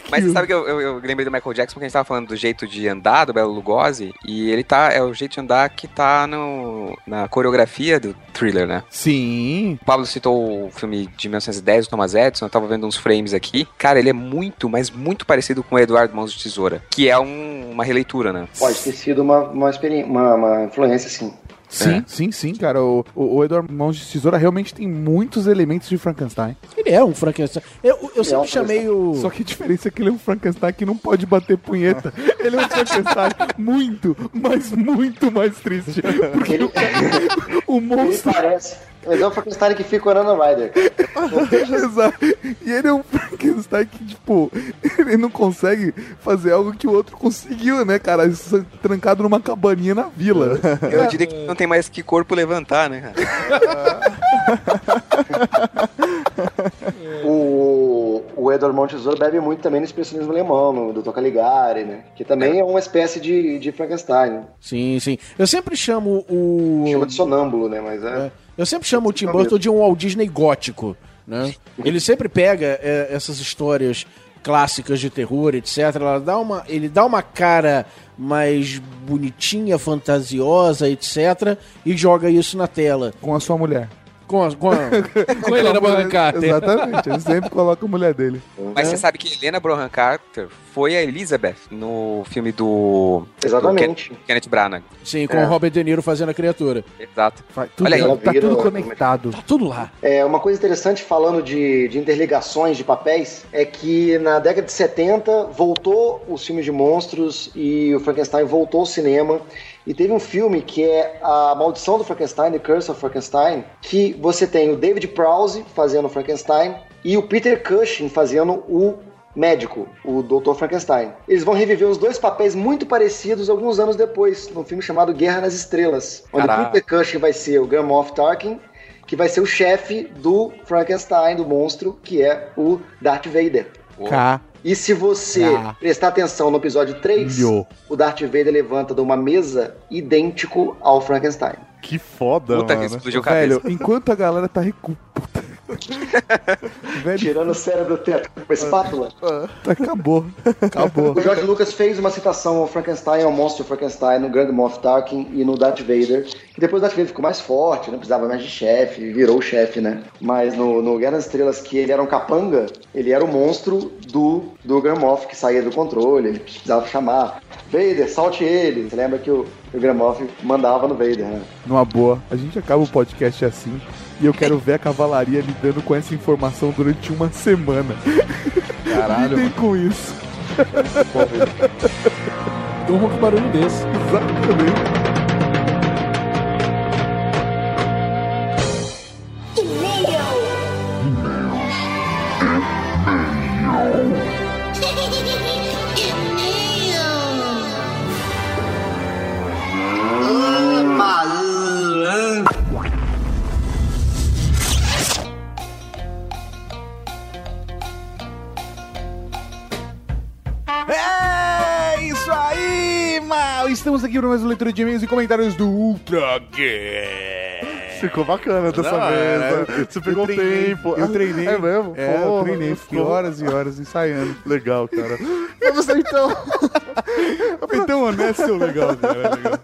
Mas você sabe que eu, eu- eu lembrei do Michael Jackson porque a gente tava falando do jeito de andar do Belo Lugosi e ele tá, é o jeito de andar que tá no, na coreografia do thriller, né? Sim. O Pablo citou o filme de 1910, do Thomas Edison, eu tava vendo uns frames aqui. Cara, ele é muito, mas muito parecido com o Eduardo Mãos de Tesoura, que é um- uma releitura, né? Pode ter sido uma, uma, uma, uma influência, sim. Sim, É. sim, sim, cara. O, o, o Edward Mãos de Tesoura realmente tem muitos elementos de Frankenstein. Ele é um Frankenstein. Eu, eu é sempre um chamei o. Só que a diferença é que ele é um Frankenstein que não pode bater punheta. Ele é um Frankenstein muito, mas muito mais triste. Porque Ele, o, o ele monstro. parece. Mas é o Frankenstein que fica orando Rider. Exato. E ele é um Frankenstein que, tipo, ele não consegue fazer algo que o outro conseguiu, né, cara? Isso- Trancado numa cabaninha na vila. Eu diria que não tem mais que corpo levantar, né, cara? O, o Edward Montezor bebe muito também no expressionismo alemão, no Dr. Caligari, né? Que também é uma espécie de, de Frankenstein. né? Sim, sim. Eu sempre chamo o. Chama de sonâmbulo, né? Mas é. É. Eu sempre chamo o Tim Burton de um Walt Disney gótico, né? Ele sempre pega é, essas histórias clássicas de terror, etc. Ela dá uma, ele dá uma cara mais bonitinha, fantasiosa, etc. E joga isso na tela. Com a sua mulher. Com a, com a, com a Helena Bonham Carter. Exatamente, ele sempre coloca a mulher dele. Mas você sabe que Helena Bonham Carter foi a Elizabeth no filme do... Exatamente. do Ken- Kenneth Branagh. Sim, com É. o Robert De Niro fazendo a criatura. Exato. Vai, tudo, Olha aí. tá Vira- tudo conectado. Tá tudo lá. É, uma coisa interessante falando de, de interligações de papéis é que na década de 70 voltou os filmes de monstros e o Frankenstein voltou ao cinema. E teve um filme que é A Maldição do Frankenstein, The Curse of Frankenstein, que você tem o David Prowse fazendo o Frankenstein e o Peter Cushing fazendo o médico, o Dr. Frankenstein. Eles vão reviver os dois papéis muito parecidos alguns anos depois, num filme chamado Guerra nas Estrelas, onde Caraca. o Peter Cushing vai ser o Grand Moff Tarkin, que vai ser o chefe do Frankenstein, do monstro, que é o Darth Vader. Cá. E se você Ah. prestar atenção no episódio 3, Yo. o Darth Vader levanta de uma mesa idêntico ao Frankenstein. Que foda, Puta que mano. explodiu a Velho, cabeça. enquanto a galera tá recu... Velho, Tirando o cérebro do teto com a espátula. acabou. Acabou. O George Lucas fez uma citação ao Frankenstein, ao monstro Frankenstein, no Grand Moff Tarkin e no Darth Vader. E depois o Darth Vader ficou mais forte, não precisava mais de chefe, virou o chefe, né? Mas no, no Guerra das Estrelas, que ele era um capanga, ele era o monstro do, do Grand Moff, que saía do controle, ele precisava chamar. Vader, salte ele. Você lembra que o, o Grand Moff mandava no Vader, né? Numa boa, a gente acaba o podcast assim e eu quero ver a cavalaria lidando com essa informação durante uma semana. Caralho, Lidem com isso. Durma com barulho desse. Exatamente. Estamos aqui para mais uma leitura de e-mails e comentários do Ultra Geek. Ficou bacana dessa Não, vez. é, eu- Você pegou eu treinei, tempo. Eu treinei. É mesmo? É, eu treinei. Fiquei horas e horas ensaiando. Legal, cara. Vamos então. Foi tão honesto, seu legal, cara. legal.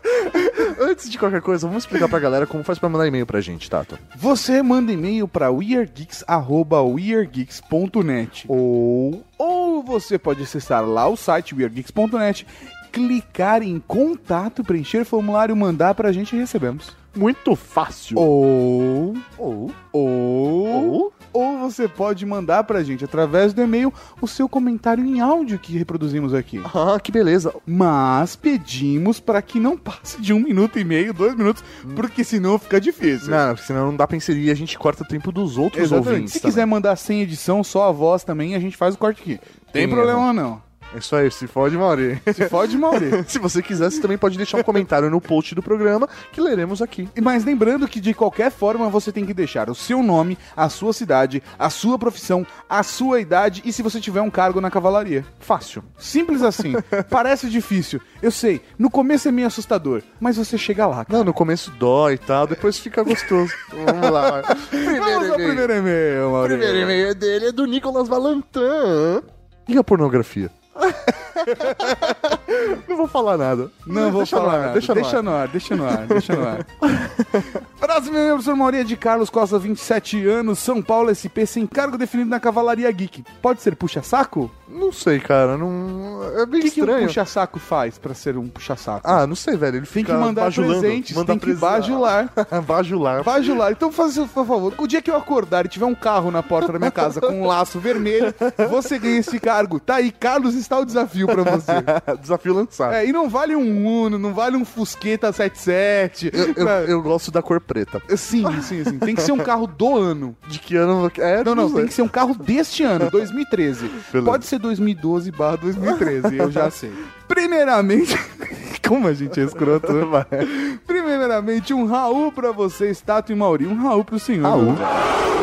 Antes de qualquer coisa, vamos explicar pra galera como faz pra mandar e-mail pra gente, Tato. Você manda e-mail para weirdgeeks@weirdgeeks.net ou ou você pode acessar lá o site weirdgeeks.net, clicar em contato, preencher formulário, mandar pra gente e recebemos. Muito fácil. Ou Ou. ou ou você pode mandar pra gente através do e-mail o seu comentário em áudio que reproduzimos aqui. Ah, que beleza. Mas pedimos para que não passe de um minuto e meio, dois minutos, porque senão fica difícil. Não, porque senão não dá pra inserir e a gente corta o tempo dos outros Exatamente. ouvintes. Se também. quiser mandar sem edição, só a voz também, a gente faz o corte aqui. Tem Tem problema não. É isso aí, se fode, Mauri. Se fode, Mauri. Se você quiser, você também pode deixar um comentário no post do programa que leremos aqui. E Mas lembrando que de qualquer forma você tem que deixar o seu nome, a sua cidade, a sua profissão, a sua idade e se você tiver um cargo na cavalaria. Fácil. Simples assim. Parece difícil. Eu sei, no começo é meio assustador, mas você chega lá. cara. Não, no começo dói e tal, depois fica gostoso. Vamos lá. Vamos ao primeiro e-mail, O Mauri. primeiro e-mail dele é do Nicolas Valentin. E a pornografia? Não vou falar nada. Não vou Deixa no falar ar, nada. Deixa, Deixa, no ar. no ar, deixa no ar, deixa no ar. Próximo professor Mauria de Carlos Costa, 27 anos, São Paulo, SP, sem cargo definido na Cavalaria Geek. Pode ser puxa-saco? Não sei, cara. Não... É bem O que, que um estranho. puxa-saco faz pra ser um puxa-saco? Ah, não sei, velho. Ele tem que mandar bajulando. presentes, Manda tem que bajular. bajular. Bajular. Então faz por favor, o dia que eu acordar e tiver um carro na porta da minha casa com um laço vermelho, você ganha esse cargo. Tá aí, Carlos, está o desafio pra você. Desafio lançado. É, e não vale um Uno, não vale um Fusqueta 77. Eu, eu- sabe? eu gosto da cor preta. Sim, sim, sim. Tem que ser um carro do ano. De que ano? É, Não, não, sei. tem que ser um carro deste ano, 2013. Beleza. Pode ser 2012 barra 2013, eu já sei. Primeiramente. Como a gente é escroto, né? Primeiramente, um Raul pra você, Estátua e Mauri. Um Raul pro senhor. Raul.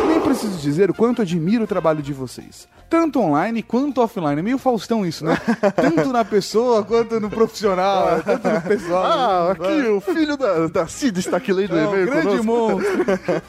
Nem preciso dizer o quanto admiro o trabalho de vocês. Tanto online quanto offline. É meio Faustão isso, né? Tanto na pessoa quanto no profissional. tanto no pessoal. Ah, aqui o filho da, da Cida está aqui lendo o É um e-mail grande conosco. monstro.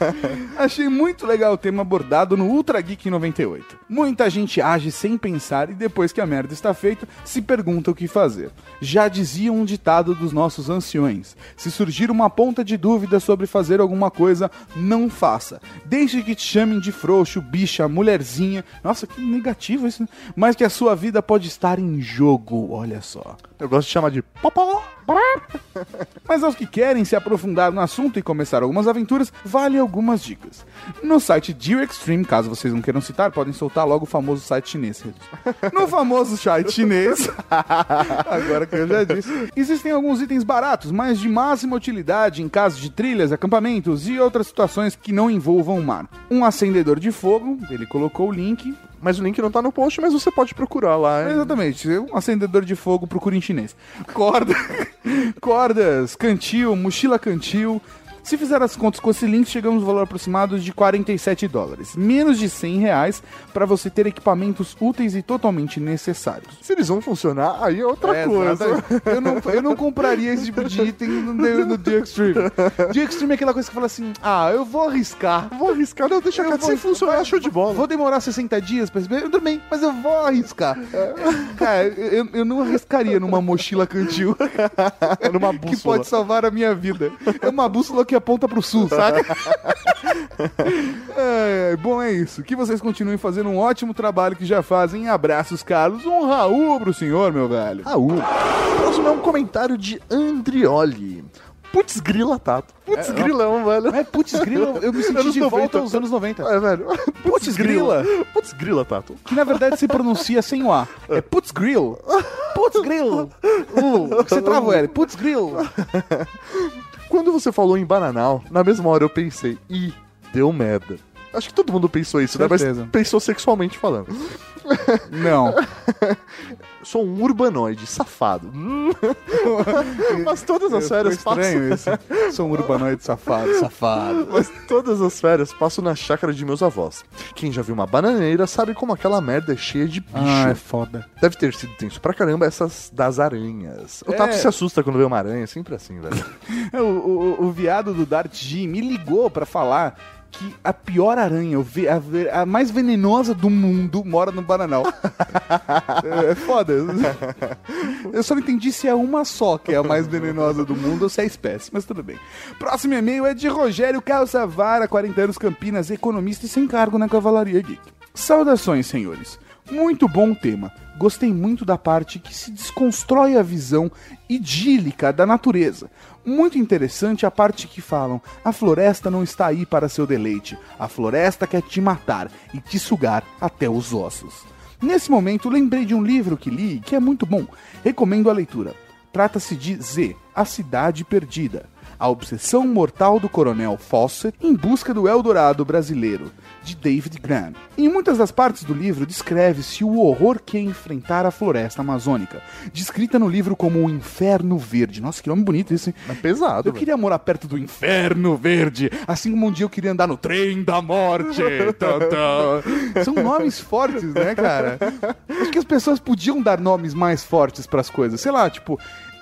Achei muito legal o tema abordado no Ultra Geek 98. Muita gente age sem pensar e depois que a merda está feita, se pergunta o que fazer. Já dizia um ditado dos nossos anciões: se surgir uma ponta de dúvida sobre fazer alguma coisa, não faça. Desde que te chamem de frouxo, bicha, mulherzinha. Nossa, que negativo isso. né? Mas que a sua vida pode estar em jogo, olha só. Eu gosto de chamar de popó. Mas aos que querem se aprofundar no assunto e começar algumas aventuras, vale algumas dicas. No site Dear Extreme, caso vocês não queiram citar, podem soltar logo o famoso site chinês. No famoso site chinês, agora que eu já disse, existem alguns itens baratos, mas de máxima utilidade em casos de trilhas, acampamentos e outras situações que não envolvam o mar. Um acendedor de fogo, ele colocou o link, Mas o link não tá no post, mas você pode procurar lá. Exatamente. Um acendedor de fogo, procura em chinês. Corda, cordas, cantil, mochila cantil. Se fizer as contas com esse link, chegamos no valor aproximado de 47 dólares. Menos de 100 reais para você ter equipamentos úteis e totalmente necessários. Se eles vão funcionar, aí é outra É, coisa. eu, não, eu não compraria esse tipo de item no, no The Extreme. The Extreme é aquela coisa que fala assim: ah, eu vou arriscar. Vou arriscar, não, deixa Eu quieto. Se funcionar, show de bola. Vou demorar 60 dias pra receber? Tudo bem, mas eu vou arriscar. Cara, eu, eu não arriscaria numa mochila cantil numa que bússola. pode salvar a minha vida. É uma bússola que aponta pro sul, saca? É, bom, é isso. Que vocês continuem fazendo um ótimo trabalho que já fazem. Abraços, Carlos. Um Raul pro senhor, meu velho. Raul. Próximo é um comentário de Andrioli. Putz grila, Tato. Putz É, grilão, velho. É, putz grila, eu me senti Anos de volta 90. aos anos 90. É, velho. Putz grila. Putz grila, Tato. Que na verdade se pronuncia sem o A. É putz grill. Putz grill. Uh, você trava o L. Putz grill. Quando você falou em bananal, na mesma hora eu pensei, ih, deu merda. Acho que todo mundo pensou isso, né? Certeza. Mas pensou sexualmente falando. Não. Sou um urbanoide, safado. Hum. Mas todas as férias estranho isso. Sou um urbanoide safado, safado. Mas todas as férias passo na chácara de meus avós. Quem já viu uma bananeira sabe como aquela merda é cheia de bicho. Ah, é foda. Deve ter sido tenso pra caramba essas das aranhas. O É. Tato se assusta quando vê uma aranha, sempre assim, velho. O, o, o viado do Dart G me ligou pra falar que a pior aranha, a, a mais venenosa do mundo, mora no Bananal. é, é foda. Eu só não entendi se é uma só que é a mais venenosa do mundo ou se é espécie, mas tudo bem. Próximo e-mail é de Rogério Calçavara, 40 anos, Campinas, economista e sem cargo na Cavalaria Geek. Saudações, senhores. Muito bom tema. Gostei muito da parte que se desconstrói a visão idílica da natureza. Muito interessante a parte que falam: a floresta não está aí para seu deleite, a floresta quer te matar e te sugar até os ossos. Nesse momento, lembrei de um livro que li que é muito bom. Recomendo a leitura. Trata-se de Z, A Cidade Perdida. A obsessão mortal do coronel Fawcett em busca do Eldorado brasileiro, de David Graham. Em muitas das partes do livro descreve-se o horror que é enfrentar a floresta amazônica, descrita no livro como o Inferno Verde. Nossa, que nome bonito isso, hein? É pesado, Eu queria morar perto do Inferno Verde, assim como um dia eu queria andar no trem da morte. São nomes fortes, né, cara? Acho que as pessoas podiam dar nomes mais fortes pras coisas. Sei lá, tipo.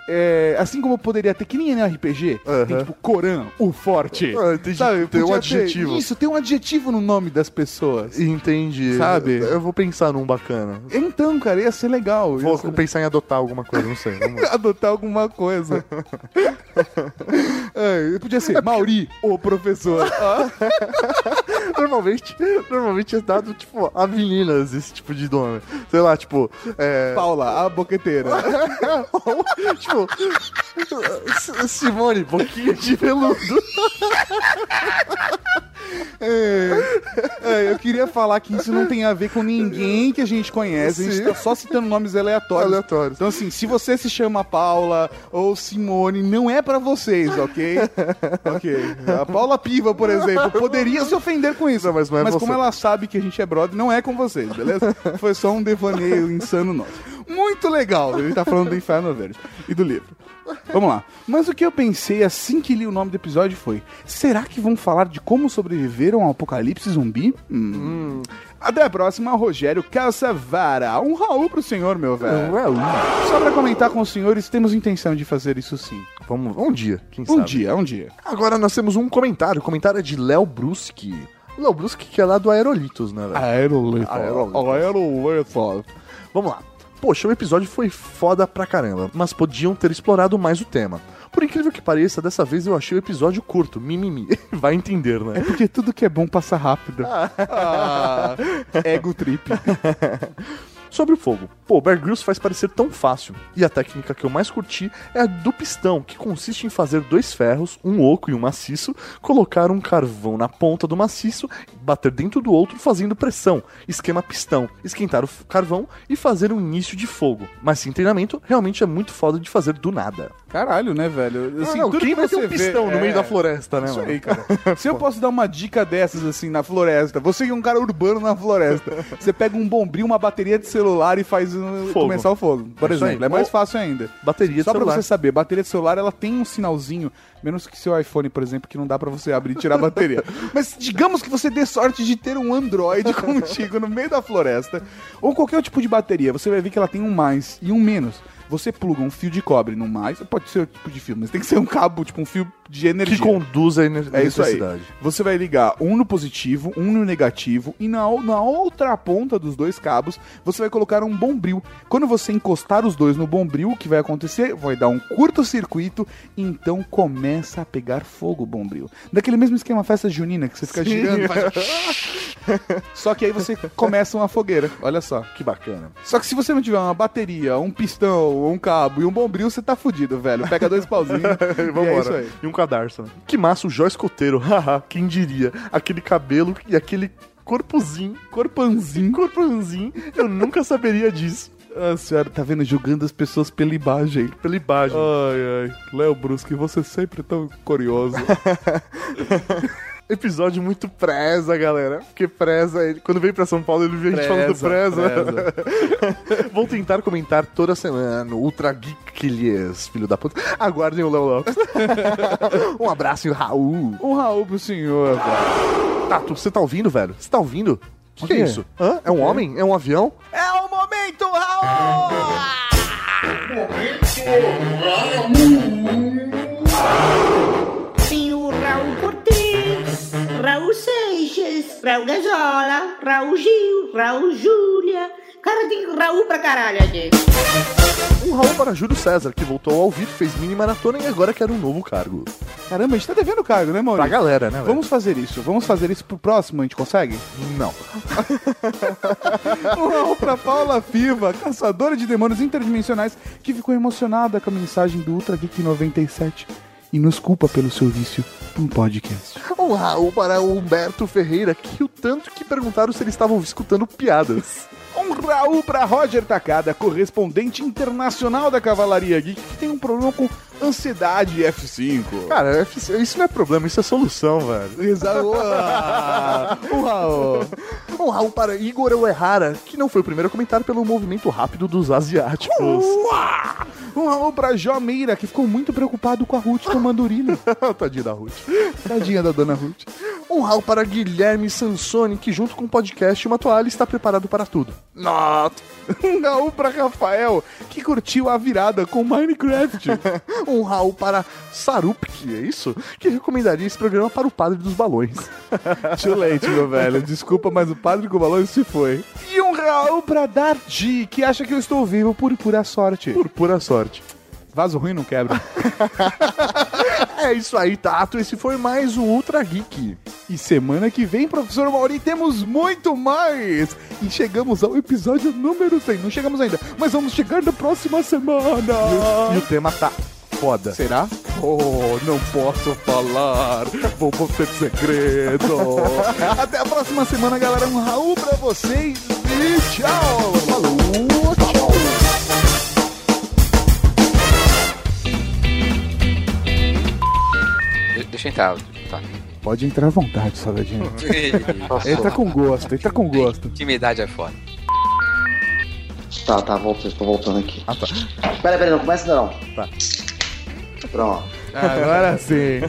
É, assim como poderia ter, que nem no RPG, tem tipo Coran, o forte. Ah, entendi. Sabe? Tem um adjetivo. isso, tem um adjetivo no nome das pessoas. Entendi. Sabe? Eu vou pensar num bacana. Então, cara, ia ser legal. Vou ser- pensar em adotar alguma coisa, não sei. Adotar alguma coisa. é, podia ser Mauri, o professor. Ah, normalmente, normalmente é dado, tipo, a meninas esse tipo de nome. Sei lá, tipo. É... Paula, a boqueteira. Ou, tipo, Simone, boquinha de veludo. É, é, eu queria falar que isso não tem a ver com ninguém que a gente conhece. A gente tá só citando nomes aleatórios. Aleatórios. Então, assim, se você se chama Paula ou Simone, não é pra vocês, ok? ok. A Paula Piva, por exemplo, poderia se ofender com isso. Não, mas não é você. como ela sabe que a gente é brother, não é com vocês, beleza? Foi só um devaneio insano nosso. Muito legal. Ele tá falando do Inferno Verde e do livro. Vamos lá. Mas o que eu pensei assim que li o nome do episódio foi: será que vão falar de como sobreviveram ao apocalipse zumbi? Hum. Até a próxima, Rogério Calçavara. Um Raul pro senhor, meu velho. Só pra comentar com os senhores, temos intenção de fazer isso sim. Vamos, um dia, quem Um sabe. dia, um dia. Agora nós temos um comentário. O comentário é de Léo Bruschi. Léo Bruschi que é lá do Aerolitos, né, velho? Aerolito. Aerolitos. Aerolito. Vamos lá. Poxa, o episódio foi foda pra caramba, mas podiam ter explorado mais o tema. Por incrível que pareça, dessa vez eu achei o episódio curto, mimimi. Vai entender, É né? porque tudo que é bom passa rápido. Ah, ego trip. Sobre o fogo. Pô, Bear Grylls faz parecer tão fácil. E a técnica que eu mais curti é a do pistão, que consiste em fazer dois ferros, um oco e um maciço, colocar um carvão na ponta do maciço, bater dentro do outro fazendo pressão. Esquema pistão. Esquentar o carvão e fazer um início de fogo. Mas sem treinamento, realmente é muito foda de fazer do nada. Caralho, né, velho? Ah, não, tudo quem que vai ter um vê- pistão no é, meio da floresta, né, Isso mano? aí, cara. Se eu posso dar uma dica dessas, assim, na floresta, você que é um cara urbano na floresta, você pega um bombril, uma bateria de celular e faz uh, Fogo. começar o fogo, por É exemplo. É mais fácil ainda. Bateria de Só pra celular. você saber, bateria de celular, ela tem um sinalzinho, menos que seu iPhone, por exemplo, que não dá pra você abrir e tirar a bateria. Mas digamos que você dê sorte de ter um Android contigo no meio da floresta, ou qualquer tipo de bateria, você vai ver que ela tem um mais e um menos. Você pluga um fio de cobre no mais, pode ser o tipo de fio, mas tem que ser um cabo, tipo um fio de energia. Que conduz a ener- É isso aí. Você vai ligar um no positivo, um no negativo, e na, na outra ponta dos dois cabos, você vai colocar um bombril. Quando você encostar os dois no bombril, o que vai acontecer? Vai dar um curto-circuito, então começa a pegar fogo o bombril. Daquele mesmo esquema festa junina, que você fica Sim. girando, faz... Só que aí você começa uma fogueira, olha só. Que bacana. Só que se você não tiver uma bateria, um pistão, um cabo e um bombril, você tá fudido, velho. Pega dois pauzinhos e é Vambora. isso aí. E um cadarço, né? Que massa o Jó Escoteiro. Haha, quem diria? Aquele cabelo e aquele corpozinho. Corpanzinho. Corpanzinho. Eu nunca saberia disso. A senhora tá vendo julgando as pessoas pela imagem. Pela imagem. Ai, ai. Léo Brusque, você sempre é tão curioso. Episódio muito preza, galera. Porque preza, ele, quando veio pra São Paulo, ele viu a gente falando preza. Vou tentar comentar toda semana Ultra Geeklies, filho da puta. Aguardem o Léo Lopes. um abraço e o Raul. um Raul pro senhor, velho. Tato, você tá ouvindo, velho? Você tá ouvindo? O que, é isso? Hã? É um homem? É um avião? É o momento, Raul! Tem o Raul Cortez, Raul Seixas, Raul Gazola, Raul Gil, Raul Júlia. Cara, tem Raul pra caralho aqui. Um Raul para Júlio César, que voltou ao vivo, fez mini maratona e agora quer um novo cargo. Caramba, a gente tá devendo cargo, né, Maurício? Pra galera, né, velho? Vamos fazer isso. Vamos fazer isso pro próximo, a gente consegue? Não. Um Raul pra Paula Fiva, caçadora de demônios interdimensionais, que ficou emocionada com a mensagem do Ultra Geek 97 e nos culpa pelo seu vício em podcast. Um Raul para o Humberto Ferreira, que riu tanto que perguntaram se eles estavam escutando piadas. Um Raul pra Roger Takada, correspondente internacional da Cavalaria Geek, que tem um problema com ansiedade F5. Cara, isso não é problema, isso é solução, velho. Exato. Um Raul. Um Raul para Igor Uehara, que não foi o primeiro a comentar pelo movimento rápido dos asiáticos. Uá! Um Raul pra Jó Meira, que ficou muito preocupado com a Ruth tomando urina. Tadinha da Ruth. Tadinha da dona Ruth. Um Raul para Guilherme Sansoni, que junto com o podcast e uma toalha está preparado para tudo. Not. Um Raul pra Rafael, que curtiu a virada com Minecraft. um Raul para Sarup, que é isso? Que recomendaria esse programa para o padre dos balões. Too late, meu velho. Desculpa, mas o padre com balões se foi. E um Raul pra Dardi, que acha que eu estou vivo por pura sorte. Por pura sorte. Vaso ruim não quebra. É isso aí, Tato. Esse foi mais o Ultra Geek. E semana que vem, professor Mauri, temos muito mais! E chegamos ao episódio número 100. Não chegamos ainda, mas vamos chegar na próxima semana! E o tema tá foda. Será? Oh, não posso falar. Vou manter segredo. Até a próxima semana, galera. Um Raul pra vocês e tchau! Falou, tchau! Deixa eu entrar. Tá. Pode entrar à vontade, Salgadinho. Entra com gosto, entra com gosto. Intimidade é foda. Tá, tá, voltando, tô voltando aqui. Ah, tá. Pera, pera, não começa não. Tá. Pronto. Agora sim.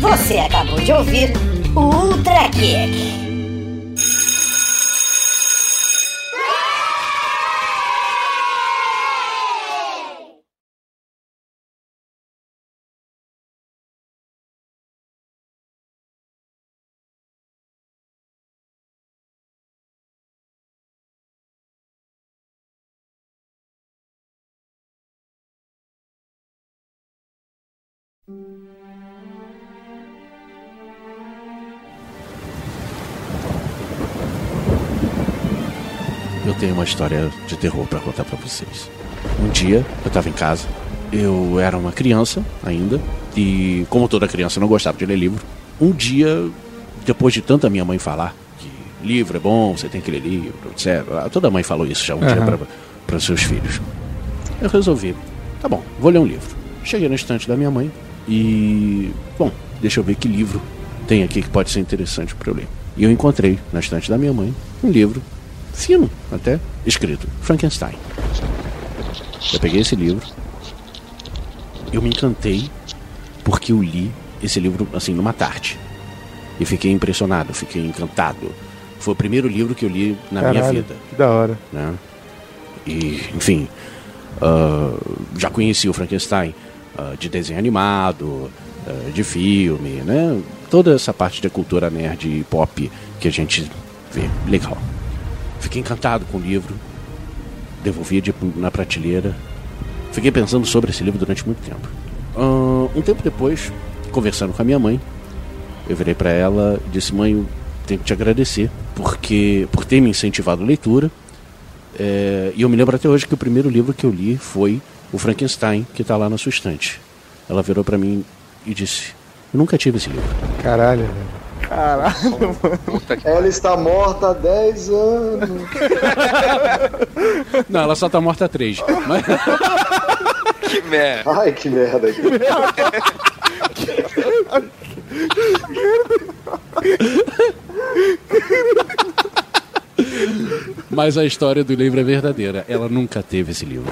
Você acabou de ouvir o Ultra Geek. Eu tenho uma história de terror para contar para vocês. Um dia, eu tava em casa, eu era uma criança ainda, e como toda criança, não gostava de ler livro. Um dia, depois de tanta minha mãe falar que livro é bom, você tem que ler livro, etc. Toda mãe falou isso já um uhum. dia para seus filhos. Eu resolvi, tá bom, vou ler um livro. Cheguei no estante da minha mãe, e, bom, deixa eu ver que livro tem aqui que pode ser interessante para eu ler. E eu encontrei na estante da minha mãe um livro fino, até escrito Frankenstein. Eu peguei esse livro, eu me encantei porque eu li esse livro assim numa tarde e fiquei impressionado, fiquei encantado. Foi o primeiro livro que eu li na minha Caralho, vida Que da hora. né? E, enfim, ah, já conheci o Frankenstein ah, de desenho animado, ah, de filme, né? Toda essa parte da cultura nerd e pop que a gente vê. Legal. Fiquei encantado com o livro, devolvi de- na prateleira. Fiquei pensando sobre esse livro durante muito tempo. Ah, um tempo depois, conversando com a minha mãe, eu virei para ela e disse: Mãe, eu tenho que te agradecer porque por ter me incentivado a leitura. É, e eu me lembro até hoje que o primeiro livro que eu li foi o Frankenstein, que está lá na sua estante. Ela virou para mim e disse: Eu nunca tive esse livro. Caralho, velho. Caralho, Ela está morta há 10 anos. Não, ela só tá morta há três. Mas... Que merda. Ai, que merda. Mas a história do livro é verdadeira. Ela nunca teve esse livro.